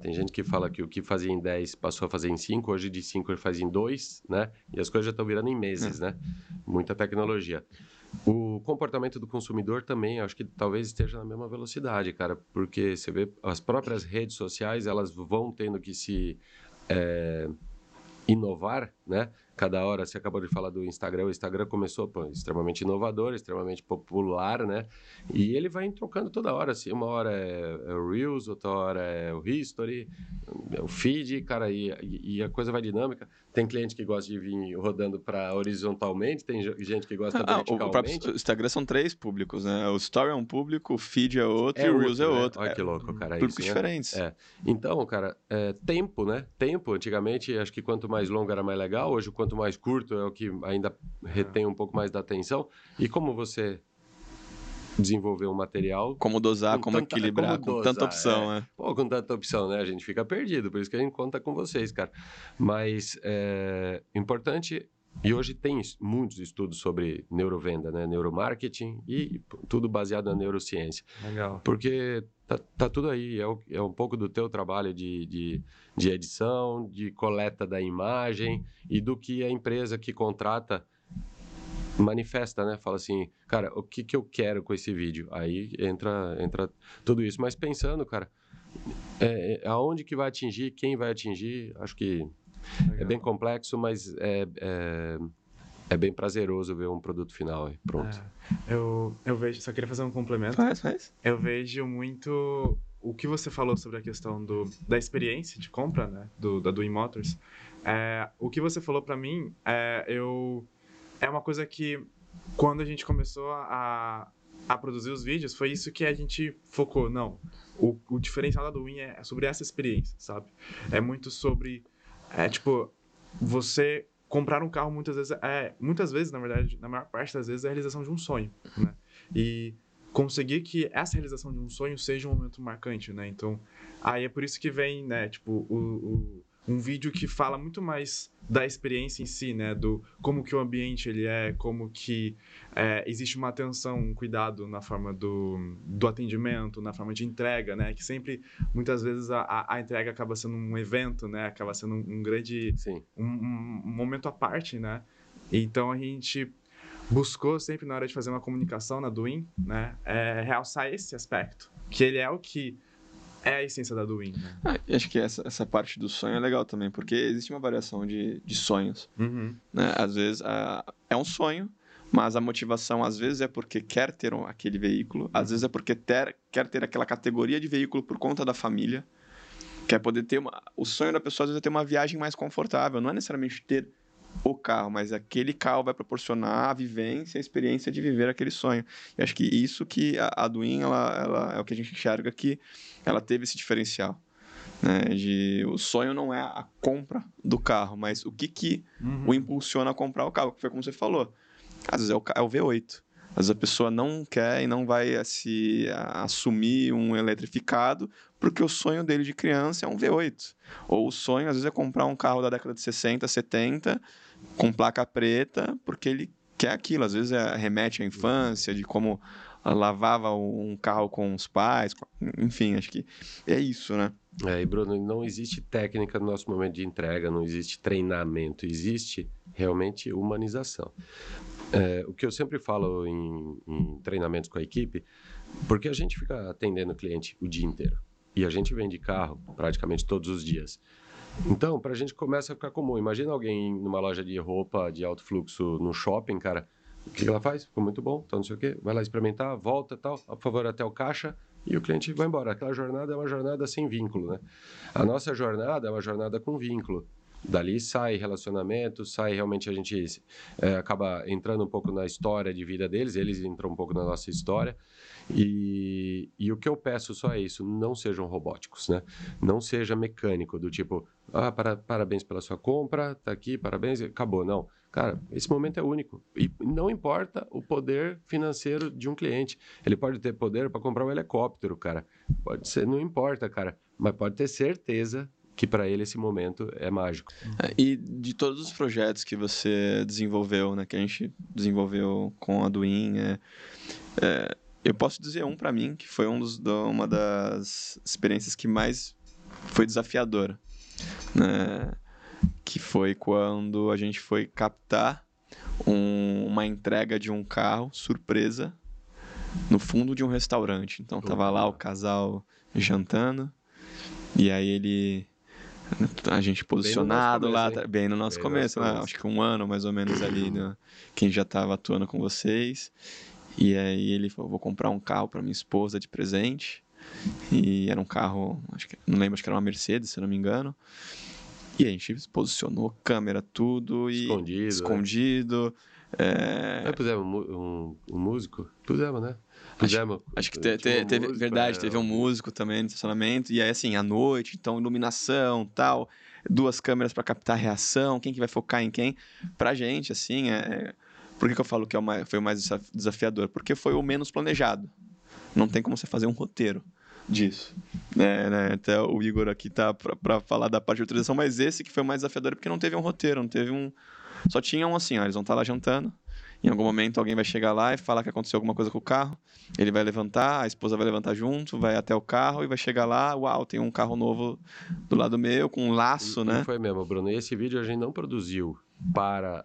Tem gente que fala que o que fazia em 10 passou a fazer em 5, hoje de 5 ele faz em 2, né? E as coisas já estão virando em meses, é. né? Muita tecnologia. O comportamento do consumidor também, acho que talvez esteja na mesma velocidade, cara, porque você vê as próprias redes sociais, elas vão tendo que se é, inovar, né? Cada hora. Você acabou de falar do Instagram. O Instagram começou pô, extremamente inovador, extremamente popular, né? E ele vai trocando toda hora. Assim, uma hora é, é o Reels, outra hora é o History, é o Feed, cara, e, e a coisa vai dinâmica. Tem cliente que gosta de vir rodando para horizontalmente, tem gente que gosta ah, verticalmente. O próprio Instagram são três públicos, né? O Story é um público, o Feed é outro é e o Reels é né? outro. Olha é, que louco, cara. Públicos isso, né? diferentes. É. Então, cara, é, tempo, né? Tempo, antigamente, acho que quanto mais longo era mais legal, hoje quanto mais curto é o que ainda retém um pouco mais da atenção. E como você desenvolver um material. Como dosar, como tanta, equilibrar, como com tanta opção, é. né? Pô, com tanta opção, né? A gente fica perdido, por isso que a gente conta com vocês, cara. Mas é importante. E hoje tem muitos estudos sobre neurovenda, né? Neuromarketing e tudo baseado na neurociência. Legal. Porque tá, tá tudo aí. É, o, é, um pouco do teu trabalho de, de, de edição, de coleta da imagem e do que a empresa que contrata manifesta, né? Fala assim, cara, o que, que eu quero com esse vídeo? Aí entra, entra tudo isso. Mas pensando, cara, é, é, aonde que vai atingir, quem vai atingir, acho que Legal. é bem complexo, mas é, é, é, bem prazeroso ver um produto final aí, pronto. É, eu, eu vejo, só queria fazer um complemento. Faz, faz. Eu vejo muito o que você falou sobre a questão do, da experiência de compra, né, do, da Doing Motors. É, o que você falou para mim, é, eu é uma coisa que quando a gente começou a, a produzir os vídeos, foi isso que a gente focou. Não, o, o diferencial da Duin é sobre essa experiência, sabe? É muito sobre, é tipo, você comprar um carro muitas vezes, é, muitas vezes, na verdade, na maior parte das vezes, é a realização de um sonho, né? E conseguir que essa realização de um sonho seja um momento marcante, né? Então, aí é por isso que vem, né, tipo, o, o um vídeo que fala muito mais da experiência em si, né? Do como que o ambiente ele é, como que é, existe uma atenção, um cuidado na forma do, do atendimento, na forma de entrega, né? Que sempre, muitas vezes, a, a entrega acaba sendo um evento, né? Acaba sendo um, um grande... Um, um, momento à parte, né? Então, a gente buscou sempre, na hora de fazer uma comunicação na Doing, né? É, realçar esse aspecto. Que ele é o que é a essência da Duin. Né? Ah, acho que essa, essa parte do sonho é legal também, porque existe uma variação de, de sonhos. Uhum. Né? Às vezes é um sonho, mas a motivação às vezes é porque quer ter um, aquele veículo, às vezes é porque ter, quer ter aquela categoria de veículo por conta da família, quer poder ter uma, o sonho da pessoa às vezes é ter uma viagem mais confortável, não é necessariamente ter o carro, mas aquele carro vai proporcionar a vivência, a experiência de viver aquele sonho. E acho que isso que a, a Duin, ela, ela, é o que a gente enxerga que ela teve esse diferencial. Né, de o sonho não é a compra do carro, mas o que, que uhum. o impulsiona a comprar o carro, que foi como você falou. Às vezes é o, é o V8. Às vezes a pessoa não quer e não vai se a, assumir um eletrificado porque o sonho dele de criança é um V8. Ou o sonho, às vezes, é comprar um carro da década de 60, 70 com placa preta, porque ele quer aquilo. Às vezes é, remete à infância, de como lavava um carro com os pais, enfim, acho que é isso, né? É, e Bruno, não existe técnica no nosso momento de entrega, não existe treinamento, existe realmente humanização. É, o que eu sempre falo em, em treinamentos com a equipe, porque a gente fica atendendo o cliente o dia inteiro e a gente vende carro praticamente todos os dias. Então, para a gente começa a ficar comum. Imagina alguém numa loja de roupa de alto fluxo no shopping, cara. O que ela faz? Ficou muito bom, então não sei o quê. Vai lá experimentar, volta tal, por favor, até o caixa e o cliente vai embora. Aquela jornada é uma jornada sem vínculo, né? A nossa jornada é uma jornada com vínculo. Dali sai relacionamento, sai realmente a gente é, acaba entrando um pouco na história de vida deles, eles entram um pouco na nossa história. E, e o que eu peço só é isso: não sejam robóticos, né? Não seja mecânico, do tipo, ah, para, parabéns pela sua compra, tá aqui, parabéns, acabou. Não. Cara, esse momento é único. E não importa o poder financeiro de um cliente. Ele pode ter poder para comprar um helicóptero, cara. Pode ser, não importa, cara. Mas pode ter certeza que para ele esse momento é mágico. É, e de todos os projetos que você desenvolveu, né, que a gente desenvolveu com a Duin, é, é, eu posso dizer um para mim que foi um dos, uma das experiências que mais foi desafiadora, né? Que foi quando a gente foi captar um, uma entrega de um carro surpresa no fundo de um restaurante. Então tava lá o casal jantando e aí ele A gente posicionado começo, lá, hein? tá- bem no nosso Bem no começo, nosso né? começo. acho que um ano mais ou menos ali, né? quem já estava atuando com vocês. E aí ele falou, vou comprar um carro para minha esposa de presente. E era um carro, acho que, não lembro, acho que era uma Mercedes, se não me engano. E a gente posicionou câmera, tudo e Escondido, né? escondido. é, Nós pusemos mu- um, um músico? Pusemos, né? Pusemos. Acho que te- Tinha te- um teve, verdade, é, teve um músico também no estacionamento. E aí, assim, à noite, então, iluminação tal, duas câmeras para captar a reação, quem que vai focar em quem. Pra gente, assim, é. Por que, que eu falo que é foi o mais desaf- desafiador? Porque foi o menos planejado. Não tem como você fazer um roteiro disso. Né, né? Até o Igor aqui tá pra, pra falar da parte de utilização, mas esse que foi o mais desafiador porque não teve um roteiro, não teve um. Só tinha um assim, ó, eles vão estar lá jantando. Em algum momento alguém vai chegar lá e falar que aconteceu alguma coisa com o carro. Ele vai levantar, a esposa vai levantar junto, vai até o carro e vai chegar lá, uau, tem um carro novo do lado meu com um laço, E- né? Foi mesmo, Bruno. E esse vídeo a gente não produziu para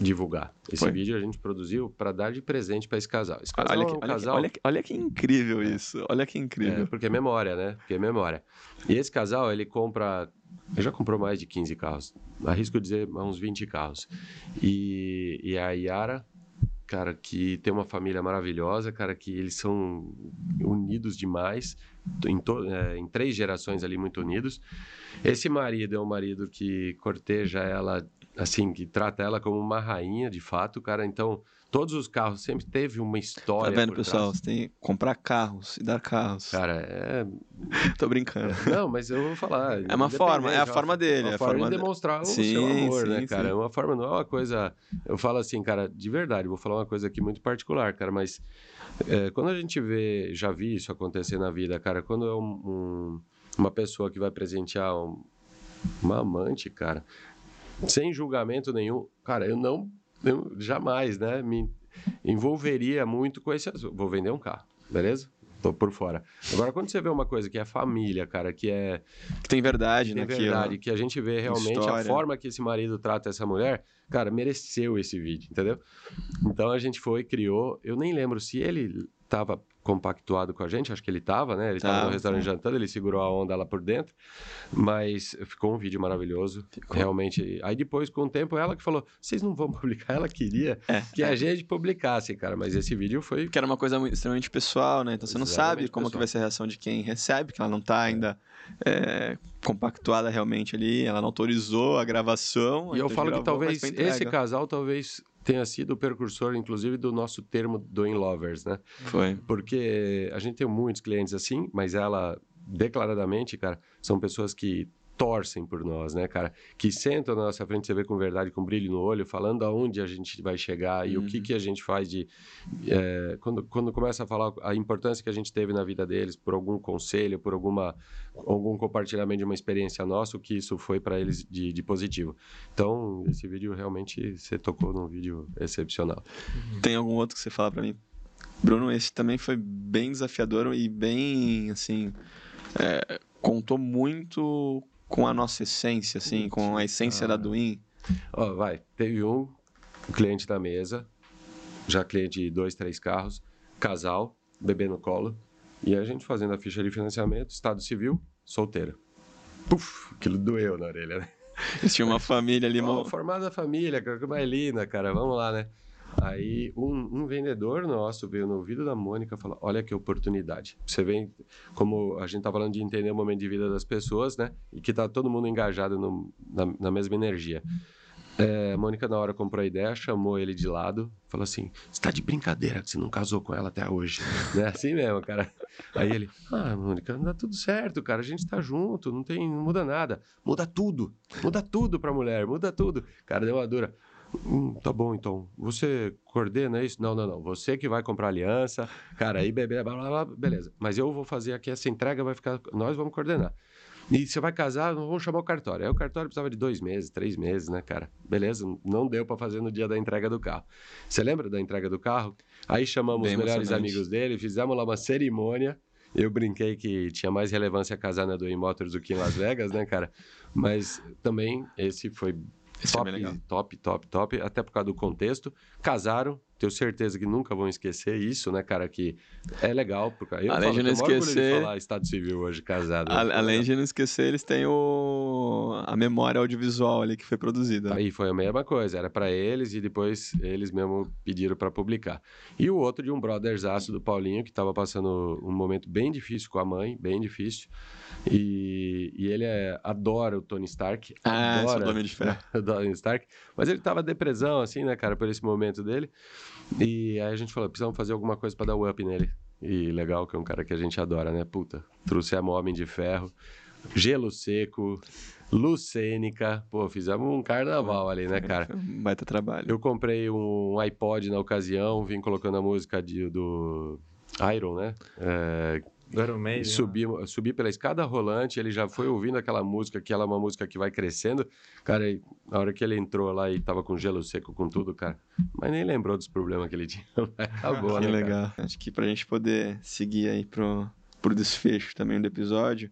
divulgar. Esse Foi. vídeo a gente produziu para dar de presente para esse casal. Esse casal Olha é que, um olha, que, casal olha, que, olha que incrível isso. Olha que incrível. É, porque é memória, né? Porque é memória. E esse casal, ele compra. Ele já comprou mais de 15 carros. Arrisco dizer uns 20 carros. E, e a Yara, cara, que tem uma família maravilhosa, cara, que eles são unidos demais. Em, to- é, em três gerações ali muito unidos. Esse marido é um marido que corteja ela, assim, que trata ela como uma rainha, de fato, cara. Então, todos os carros sempre teve uma Tá história. vendo, por pessoal? Você tem que comprar carros e dar carros. Cara, é Tô brincando. não, mas eu vou falar. É uma forma, é a forma dele, Uma é a forma, forma de de- demonstrar o Sim, seu amor, né, sim, cara? sim. É uma forma, não é uma coisa. Eu falo assim, cara, de verdade, vou falar uma coisa aqui muito particular, cara, mas é, quando a gente vê, já vi isso acontecer na vida, cara, quando é um- um- uma pessoa que vai presentear um- uma amante, cara, sem julgamento nenhum, cara, eu não, eu jamais, né, me envolveria muito com esse assunto. Vou vender um carro, beleza? Tô por fora. Agora, quando você vê uma coisa que é família, cara, que é Que tem verdade é naquilo. verdade, que a gente vê realmente a História. forma que esse marido trata essa mulher, cara, mereceu esse vídeo, entendeu? Então a gente foi, criou, eu nem lembro se ele estava compactuado com a gente, acho que ele estava, né? Ele estava Tava, no restaurante sim. jantando, ele segurou a onda lá por dentro, mas ficou um vídeo maravilhoso, Ficou. realmente. Aí depois, com o tempo, ela que falou, vocês não vão publicar, ela queria É, que é. a gente publicasse, cara, mas esse vídeo foi... Que era uma coisa muito- extremamente pessoal, né? Então você não sabe como que pessoal. vai ser a reação de quem recebe, que ela não tá ainda é, compactuada realmente ali, ela não autorizou a gravação. E eu então falo que talvez esse casal talvez tenha sido o precursor, inclusive, do nosso termo do In Lovers, né? Foi. Porque a gente tem muitos clientes assim, mas ela, declaradamente, cara, são pessoas que torcem por nós, né, cara? Que sentam na nossa frente, você vê com verdade, com brilho no olho, falando aonde a gente vai chegar e o que, Uhum. que a gente faz de... é, quando, quando começa a falar a importância que a gente teve na vida deles, por algum conselho, por alguma, algum compartilhamento de uma experiência nossa, o que isso foi para eles de, de positivo. Então, esse vídeo realmente, você tocou num vídeo excepcional. Tem algum outro que você fala pra mim? Bruno, esse também foi bem desafiador e bem, assim, é, contou muito com a nossa essência, assim, com a essência da Duin. Ó, vai, teve um, um cliente da mesa, já cliente de dois, três carros, casal, bebê no colo, e a gente fazendo a ficha de financiamento, estado civil, solteira. Puf, aquilo doeu na orelha, né? Eles tinham uma família ali, Ó, mo- formada família, cara, que mais linda, cara, vamos lá, né? Aí um, um vendedor nosso veio no ouvido da Mônica e falou: Olha que oportunidade. Você vem, como a gente tá falando de entender o momento de vida das pessoas, né? E que tá todo mundo engajado no- na, na mesma energia. É, a Mônica, na hora, comprou a ideia, chamou ele de lado, falou assim: Você tá de brincadeira que você não casou com ela até hoje. né? Assim mesmo, cara. Aí ele: Ah, Mônica, não dá tudo certo, cara. A gente tá junto, não tem, não muda nada. Muda tudo. Muda tudo pra mulher, muda tudo. Cara, deu uma dura. Hum, tá bom, então. Você coordena isso? Não, não, não. Você que vai comprar aliança. Cara, aí bebê, blá, blá, blá, beleza. Mas eu vou fazer aqui essa entrega, vai ficar. Nós vamos coordenar. E você vai casar, vamos chamar o cartório. Aí o cartório precisava de dois meses, três meses, né, cara? Beleza, não deu pra fazer no dia da entrega do carro. Você lembra da entrega do carro? Aí chamamos Bem os melhores amigos dele, fizemos lá uma cerimônia. Eu brinquei que tinha mais relevância casar na Duane Motors do que em Las Vegas, né, cara? Mas também esse foi Esse é top, legal. top, top, top, até por causa do contexto. Casaram, tenho certeza que nunca vão esquecer isso, né, cara? Que é legal. Porque eu além falo, de não esquecer. De falar Estado Civil hoje, casado. A, além de não esquecer, eles têm o, a memória audiovisual ali que foi produzida. Aí foi a mesma coisa, era para eles e depois eles mesmo pediram para publicar. E o outro de um brotherzaço do Paulinho, que estava passando um momento bem difícil com a mãe, bem difícil. E, e ele é, adora o Tony Stark. Ah, adora o de Ferro. o Tony Stark. Mas ele tava depressão, assim, né, cara, por esse momento dele. E aí a gente falou, precisamos fazer alguma coisa para dar o up nele. E legal que é um cara que a gente adora, né? Puta, trouxemos Homem de Ferro, Gelo Seco, Lucênica. Pô, fizemos um carnaval ali, né, cara? Baita trabalho. Eu comprei um iPod na ocasião, vim colocando a música de, do Iron, né? É, do Iron Maiden. Subi, né? subi pela escada rolante, ele já foi ouvindo aquela música, que ela é uma música que vai crescendo. Cara, na hora que ele entrou lá e tava com gelo seco, com tudo, cara, mas nem lembrou dos problemas que ele tinha. Acabou, que né, legal. Cara? Acho que pra gente poder seguir aí pro, pro desfecho também do episódio,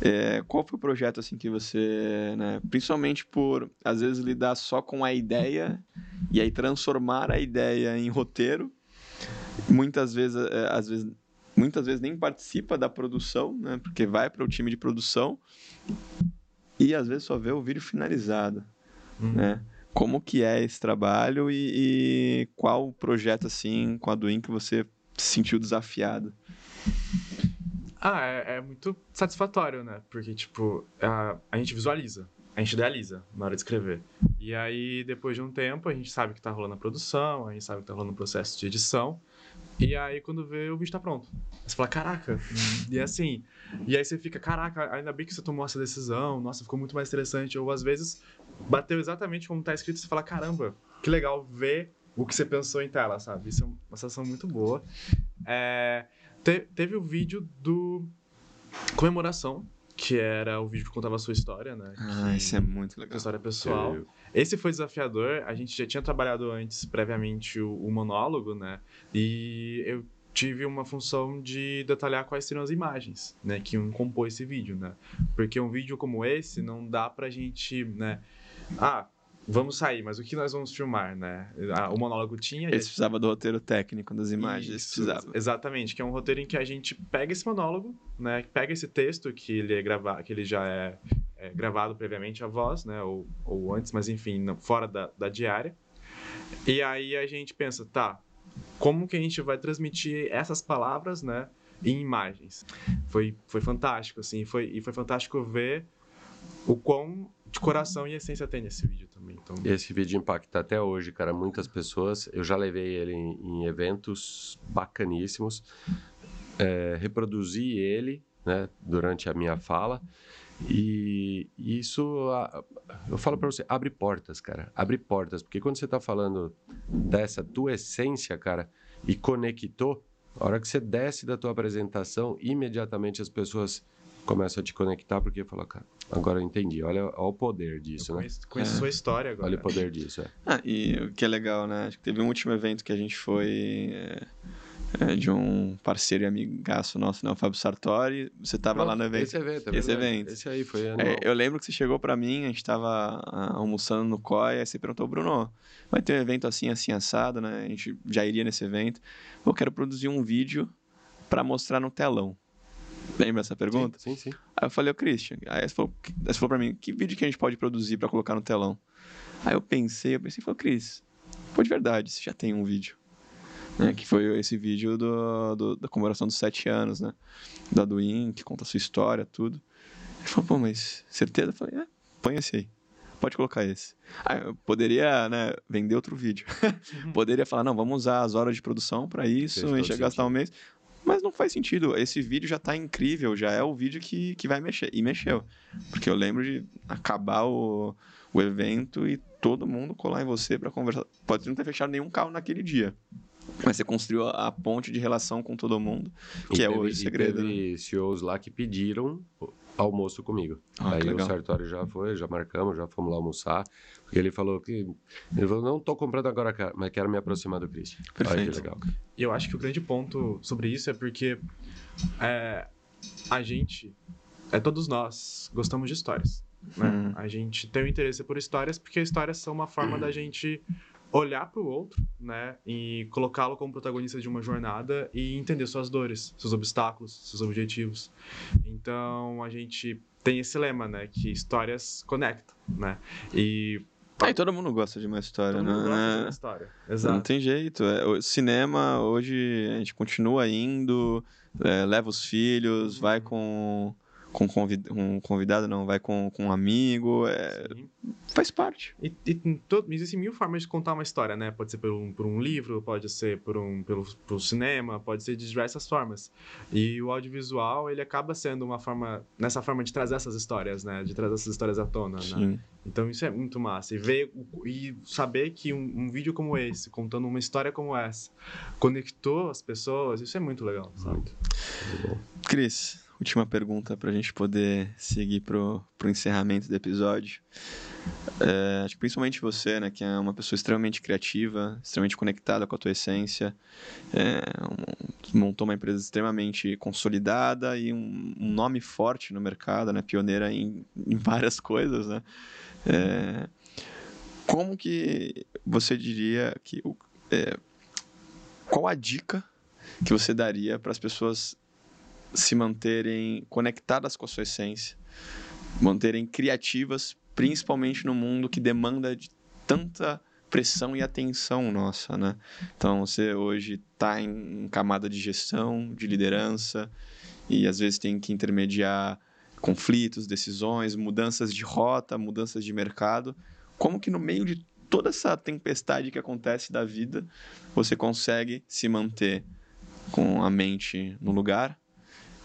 é, qual foi o projeto assim que você, né, principalmente por às vezes lidar só com a ideia e aí transformar a ideia em roteiro, muitas vezes, é, às vezes muitas vezes nem participa da produção, né? Porque vai para o time de produção e às vezes só vê o vídeo finalizado, uhum. né? Como que é esse trabalho e, e qual projeto assim com a Duin que você se sentiu desafiado? Ah, é, é, muito satisfatório, né? Porque, tipo, a, a gente visualiza, a gente idealiza na hora de escrever. E aí, depois de um tempo, a gente sabe que tá rolando a produção, a gente sabe que tá rolando o processo de edição. E aí, quando vê, o vídeo tá pronto. Você fala, caraca. e é assim. E aí você fica, caraca, ainda bem que você tomou essa decisão. Nossa, ficou muito mais interessante. Ou às vezes, bateu exatamente como tá escrito. Você fala, caramba, que legal ver o que você pensou em tela, sabe? Isso é uma sensação muito boa. É, te, teve o vídeo do comemoração que era o vídeo que contava a sua história, né? Ah, que... isso é muito legal. história pessoal. Esse foi desafiador. A gente já tinha trabalhado antes, previamente, o, o, monólogo, né? E eu tive uma função de detalhar quais seriam as imagens, né? Que iam compor esse vídeo, né? Porque um vídeo como esse não dá pra gente, né? Ah, vamos sair, mas o que nós vamos filmar, né? O monólogo tinha. Eles precisavam do roteiro técnico das imagens. Isso, exatamente, que é um roteiro em que a gente pega esse monólogo, né? Pega esse texto que ele é que ele já é, é, gravado previamente a voz, né? Ou, ou antes, mas enfim, fora da, da diária. E aí a gente pensa, tá? Como que a gente vai transmitir essas palavras, né? Em imagens. Foi, foi fantástico, assim, foi, e foi fantástico ver o quão de coração e essência tem nesse vídeo também. Então... Esse vídeo impacta até hoje, cara, muitas pessoas. Eu já levei ele em, em eventos bacaníssimos, é, reproduzi ele né, durante a minha fala. E isso, eu falo para você, abre portas, cara. Abre portas, porque quando você está falando dessa tua essência, cara, e conectou, a hora que você desce da tua apresentação, imediatamente as pessoas começam a te conectar, porque fala, cara, Agora eu entendi. Olha, olha o poder disso, eu conheço, né? Conheço é. sua história agora. Olha o poder disso, é. Ah, e o que é legal, né? Acho que teve um último evento que a gente foi é, é, de um parceiro e amigaço nosso, né? O Fábio Sartori. Você estava lá no evento. Esse evento, é Esse evento. Esse aí foi é, Eu lembro que você chegou para mim, a gente estava ah, almoçando no COI, aí você perguntou, Bruno, vai ter um evento assim, assim, assado, né? A gente já iria nesse evento. Eu quero produzir um vídeo para mostrar no telão. Lembra essa pergunta? Sim, sim. sim. Aí eu falei, ô Christian, aí você falou, você falou pra mim, que vídeo que a gente pode produzir para colocar no telão? Aí eu pensei, eu pensei, falei, Cris, pô, de verdade, você já tem um vídeo. Né, que foi esse vídeo do, do, da comemoração dos sete anos, né? Da Duin, que conta a sua história, tudo. Ele falou, pô, mas certeza? Eu falei, é, põe esse aí. Pode colocar esse. Aí eu poderia, né, vender outro vídeo. Uhum. poderia falar, não, vamos usar as horas de produção para isso, a gente ia gastar um mês. Mas não faz sentido. Esse vídeo já tá incrível, já é o vídeo que, que vai mexer. E mexeu. Porque eu lembro de acabar o, o evento e todo mundo colar em você para conversar. Pode não ter fechado nenhum carro naquele dia. Mas você construiu a ponte de relação com todo mundo, que e é teve, hoje o segredo. E teve né? CEOs lá que pediram almoço comigo. Ah, Aí o Sartori já foi, já marcamos, já fomos lá almoçar. Porque ele falou que. Ele falou: não estou comprando agora, mas quero me aproximar do Christian. Perfeito. que legal. E eu acho que o grande ponto sobre isso é porque é, a gente, é, todos nós, gostamos de histórias. Né? Hum. A gente tem o um interesse por histórias porque histórias são uma forma da gente olhar para o outro, né, e colocá-lo como protagonista de uma jornada e entender suas dores, seus obstáculos, seus objetivos. Então a gente tem esse lema, né, que histórias conectam, né? E Aí todo mundo gosta de uma história, todo né? mundo gosta de uma história. Exato. Não tem jeito. É, o cinema, hoje, a gente continua indo, é, leva os filhos, vai com, com convid, um convidado, não, vai com, com um amigo, é, faz parte. E, e todo, existem mil formas de contar uma história, né? Pode ser por um, por um livro, pode ser por um, pelo, pelo cinema, pode ser de diversas formas. E o audiovisual, ele acaba sendo uma forma, nessa forma de trazer essas histórias, né? De trazer essas histórias à tona, né? Sim. Então isso é muito massa. E ver e saber que um, um vídeo como esse, contando uma história como essa, conectou as pessoas, isso é muito legal, sabe? Cris, última pergunta para a gente poder seguir pro, pro encerramento do episódio. É, acho que principalmente você, né, que é uma pessoa extremamente criativa, extremamente conectada com a tua essência, é, um- montou uma empresa extremamente consolidada e um, um nome forte no mercado, né, pioneira em, em várias coisas, né. É, como que você diria que é, qual a dica que você daria para as pessoas se manterem conectadas com a sua essência, manterem criativas, principalmente no mundo que demanda de tanta pressão e atenção nossa, né? Então você hoje está em camada de gestão, de liderança e às vezes tem que intermediar conflitos, decisões, mudanças de rota, mudanças de mercado. Como que no meio de toda essa tempestade que acontece da vida, você consegue se manter com a mente no lugar,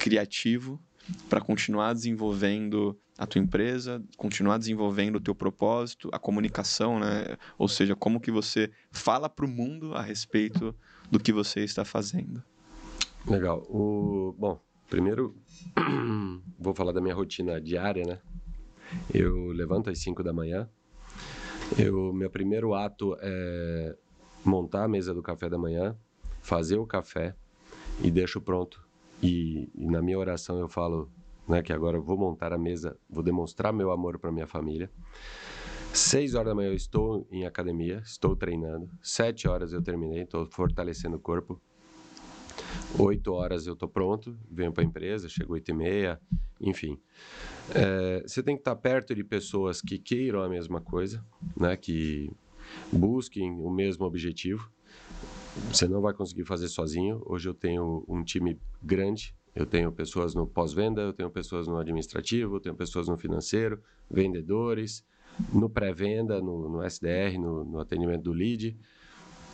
criativo, para continuar desenvolvendo a tua empresa, continuar desenvolvendo o teu propósito, a comunicação, né? Ou seja, como que você fala para o mundo a respeito do que você está fazendo. Legal. O, bom, primeiro vou falar da minha rotina diária, né? Eu levanto às 5 da manhã. Eu, meu primeiro ato é montar a mesa do café da manhã, fazer o café e deixo pronto. E, e na minha oração eu falo, né, que agora eu vou montar a mesa, vou demonstrar meu amor para minha família. Seis horas da manhã eu estou em academia, estou treinando. Sete horas eu terminei, estou fortalecendo o corpo. Oito horas eu estou pronto, venho para a empresa, chego oito e meia, enfim. É, você tem que estar perto de pessoas que queiram a mesma coisa, né? Que busquem o mesmo objetivo. Você não vai conseguir fazer sozinho. Hoje eu tenho um time grande. Eu tenho pessoas no pós-venda, eu tenho pessoas no administrativo, eu tenho pessoas no financeiro, vendedores, no pré-venda, no, no SDR, no, no atendimento do lead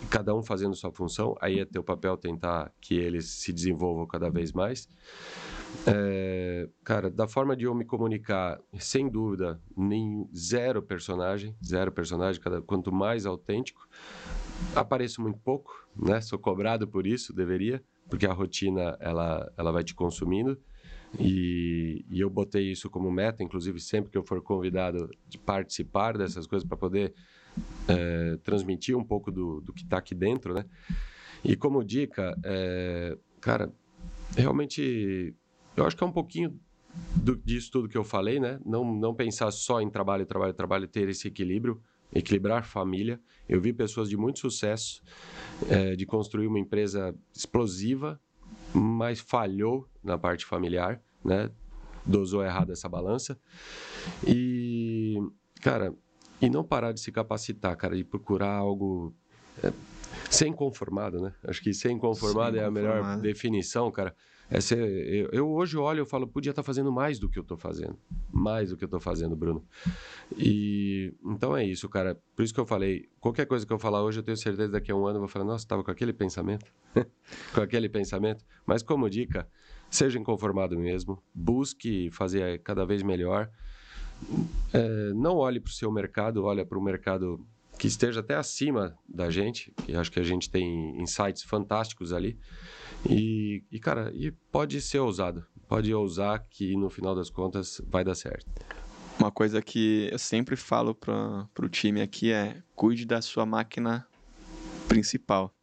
cada um fazendo sua função, aí é teu papel tentar que eles se desenvolvam cada vez mais. É, cara, da forma de eu me comunicar, sem dúvida, nem zero personagem, zero personagem, cada, quanto mais autêntico. Apareço muito pouco, né? Sou cobrado por isso, deveria, porque a rotina ela, ela vai te consumindo. E, e eu botei isso como meta, inclusive sempre que eu for convidado de participar dessas coisas para poder é, transmitir um pouco do, do que está aqui dentro, né? E como dica, é, cara, realmente, eu acho que é um pouquinho do, disso tudo que eu falei, né? Não, não pensar só em trabalho, trabalho, trabalho, ter esse equilíbrio, equilibrar família. Eu vi pessoas de muito sucesso, é, de construir uma empresa explosiva, mas falhou na parte familiar, né? Dosou errado essa balança. E, cara, e não parar de se capacitar, cara, de procurar algo é, ser inconformado, né? Acho que ser inconformado Ser é a melhor inconformado. definição, cara. É ser, eu, eu hoje olho e falo, podia estar fazendo mais do que eu estou fazendo. Mais do que eu estou fazendo, Bruno. E então é isso, cara. Por isso que eu falei, qualquer coisa que eu falar hoje, eu tenho certeza daqui a um ano eu vou falar, nossa, estava com aquele pensamento. com aquele pensamento. Mas como dica, seja inconformado mesmo, busque fazer cada vez melhor. É, não olhe para o seu mercado, olha para o mercado que esteja até acima da gente, que acho que a gente tem insights fantásticos ali. E, e, cara, e pode ser ousado. Pode ousar que no final das contas vai dar certo. Uma coisa que eu sempre falo para o time aqui é cuide da sua máquina principal.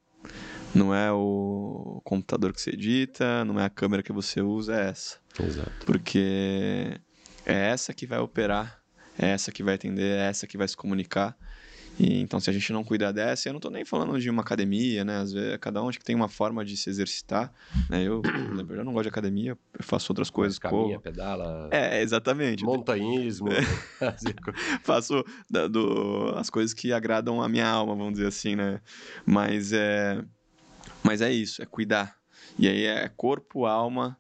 Não é o computador que você edita, não é a câmera que você usa, é essa. Exato. Porque é essa que vai operar, é essa que vai atender, é essa que vai se comunicar. E, então, se a gente não cuidar dessa, eu não estou nem falando de uma academia, né? Às vezes, cada um acho que tem uma forma de se exercitar. Né? Eu, exemplo, eu não gosto de academia, eu faço outras coisas. Caminha, pedala. É, exatamente. Montanhismo. faço da, do, as coisas que agradam a minha alma, vamos dizer assim, né? Mas é, mas é isso, é cuidar. E aí é corpo, alma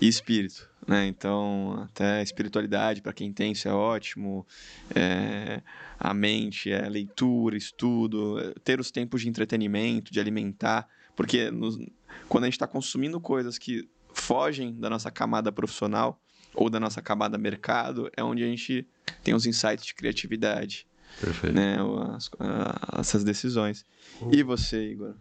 e espírito. Né? Então, até espiritualidade, para quem tem, isso é ótimo. É, a mente, é leitura, estudo, é ter os tempos de entretenimento, de alimentar. Porque nos, quando a gente está consumindo coisas que fogem da nossa camada profissional ou da nossa camada mercado, é onde a gente tem os insights de criatividade. Perfeito. Né? As, essas decisões. Uhum. E você, Igor?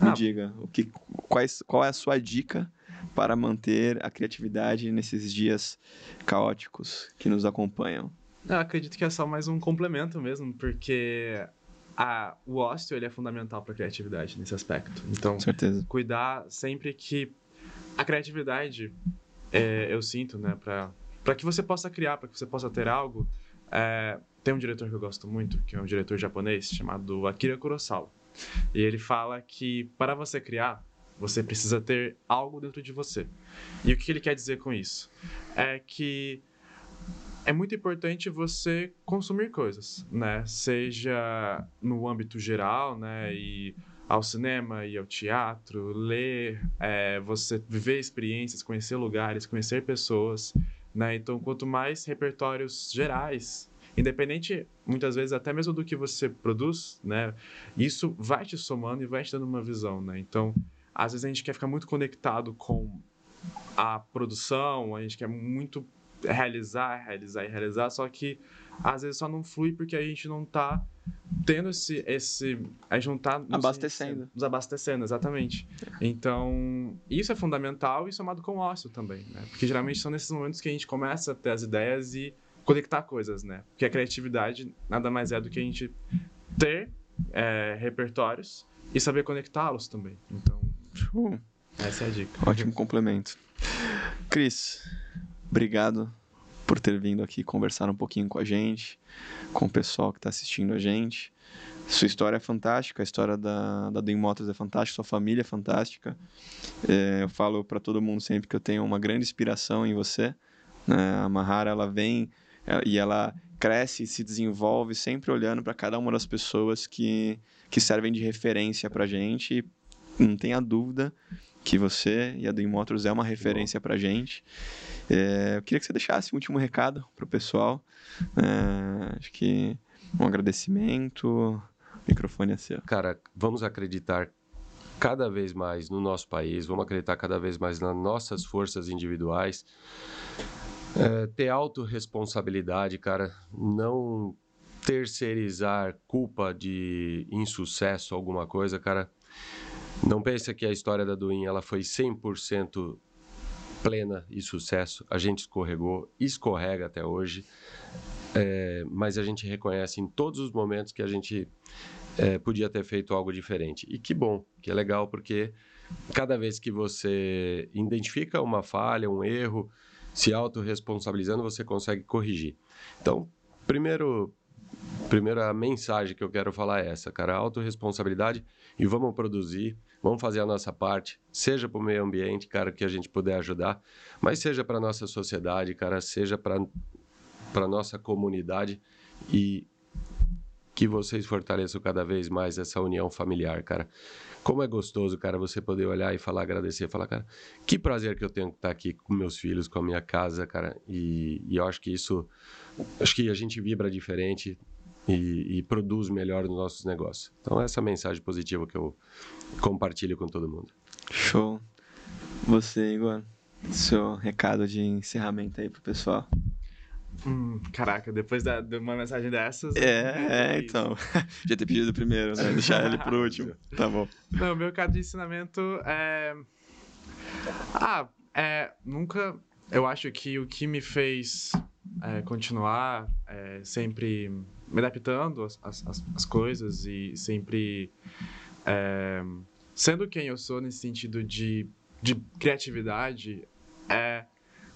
Me ah. diga, o que, quais, qual é a sua dica para manter a criatividade nesses dias caóticos que nos acompanham? Eu acredito que é só mais um complemento mesmo, porque a, o ócio ele é fundamental para a criatividade nesse aspecto. Então, certeza. cuidar sempre que a criatividade, é, eu sinto, né, para que você possa criar, para que você possa ter algo. É, tem um diretor que eu gosto muito, que é um diretor japonês chamado Akira Kurosawa. E ele fala que para você criar, você precisa ter algo dentro de você. E o que ele quer dizer com isso? É que é muito importante você consumir coisas, né? Seja no âmbito geral, né? E ao cinema e ao teatro, ler, é, você viver experiências, conhecer lugares, conhecer pessoas, né? Então, quanto mais repertórios gerais independente muitas vezes até mesmo do que você produz, né? Isso vai te somando e vai te dando uma visão, né? Então, às vezes a gente quer ficar muito conectado com a produção, a gente quer muito realizar, realizar e realizar, só que às vezes só não flui porque a gente não está tendo esse, esse a gente não tá abastecendo. Nos abastecendo, exatamente. Então, isso é fundamental e somado com o ócio também, né? Porque geralmente são nesses momentos que a gente começa a ter as ideias e conectar coisas, né? Porque a criatividade nada mais é do que a gente ter é, repertórios e saber conectá-los também. Então, uh, essa é a dica. Ótimo complemento. Cris, obrigado por ter vindo aqui conversar um pouquinho com a gente, com o pessoal que está assistindo a gente. Sua história é fantástica, a história da, da Dream Motors é fantástica, sua família é fantástica. É, eu falo para todo mundo sempre que eu tenho uma grande inspiração em você. Né? A Mahara, ela vem é, e ela cresce e se desenvolve sempre olhando para cada uma das pessoas que, que servem de referência para gente. E não tenha dúvida que você e a Dream Motors é uma referência para gente. É, eu queria que você deixasse um último recado para o pessoal. É, acho que um agradecimento. O microfone é seu. Cara, vamos acreditar cada vez mais no nosso país, vamos acreditar cada vez mais nas nossas forças individuais. É, ter autorresponsabilidade, cara, não terceirizar culpa de insucesso, alguma coisa, cara. Não pense que a história da Duin ela foi 100% plena e sucesso. A gente escorregou, escorrega até hoje, é, mas a gente reconhece em todos os momentos que a gente é, podia ter feito algo diferente. E que bom, que é legal, porque cada vez que você identifica uma falha, um erro, se autorresponsabilizando, você consegue corrigir. Então, primeiro, primeira mensagem que eu quero falar é essa, cara, autorresponsabilidade e vamos produzir, vamos fazer a nossa parte, seja para o meio ambiente, cara, que a gente puder ajudar, mas seja para nossa sociedade, cara, seja para para nossa comunidade e que vocês fortaleçam cada vez mais essa união familiar, cara. Como é gostoso, cara, você poder olhar e falar, agradecer, falar, cara, que prazer que eu tenho que estar aqui com meus filhos, com a minha casa, cara. E, e eu acho que isso, acho que a gente vibra diferente e, e produz melhor nos nossos negócios. Então, essa é a mensagem positiva que eu compartilho com todo mundo. Show. Você, Igor, seu recado de encerramento aí pro pessoal. Hum, caraca, depois da, de uma mensagem dessas. É, é então. Já ter pedido primeiro, né? Deixar ele por último. Tá bom. Não, meu caso de ensinamento é. Ah, é. Nunca. Eu acho que o que me fez é, continuar é, sempre me adaptando às, às, às coisas e sempre é, sendo quem eu sou nesse sentido de, de criatividade é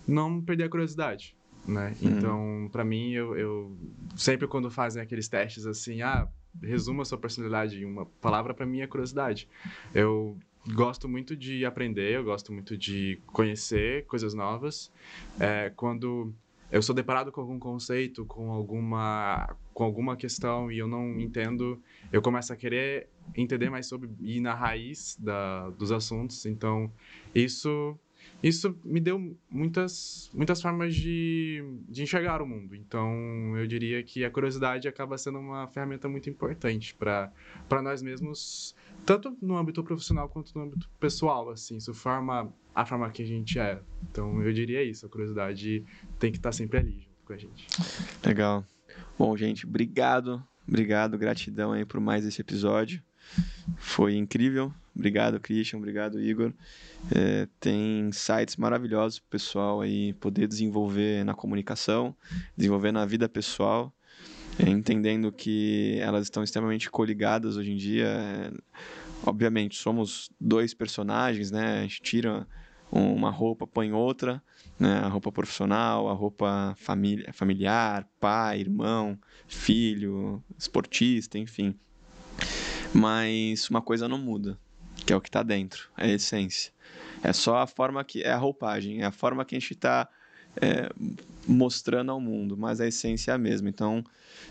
não perder a curiosidade né? Uhum. Então, para mim, eu, eu, sempre quando fazem aqueles testes assim, ah, resumo a sua personalidade em uma palavra, para mim é curiosidade. Eu gosto muito de aprender, eu gosto muito de conhecer coisas novas. É, quando eu sou deparado com algum conceito, com alguma, com alguma questão e eu não entendo, eu começo a querer entender mais sobre ir na raiz da, dos assuntos. Então, isso isso me deu muitas, muitas formas de, de enxergar o mundo. Então, eu diria que a curiosidade acaba sendo uma ferramenta muito importante para nós mesmos, tanto no âmbito profissional quanto no âmbito pessoal. Assim, isso forma a forma que a gente é. Então, eu diria isso. A curiosidade tem que estar sempre ali junto com a gente. Legal. Bom, gente, obrigado. Obrigado, gratidão aí por mais esse episódio. Foi incrível. Obrigado, Christian. Obrigado, Igor. É, tem sites maravilhosos para o pessoal aí poder desenvolver na comunicação, desenvolver na vida pessoal, entendendo que elas estão extremamente coligadas hoje em dia. É, obviamente, somos dois personagens, né? A gente tira uma roupa, põe outra, né? A roupa profissional, a roupa família, familiar, pai, irmão, filho, esportista, enfim. Mas uma coisa não muda, que é o que está dentro, é a essência. É só a forma que. É a roupagem, é a forma que a gente está é, mostrando ao mundo, mas a essência é a mesma. Então,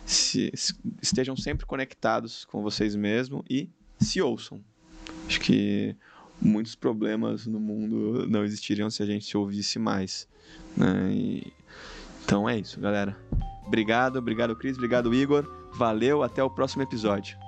se, se, estejam sempre conectados com vocês mesmos e se ouçam. Acho que muitos problemas no mundo não existiriam se a gente se ouvisse mais. Né? E, então é isso, galera. Obrigado, obrigado, Cris, obrigado, Igor. Valeu, até o próximo episódio.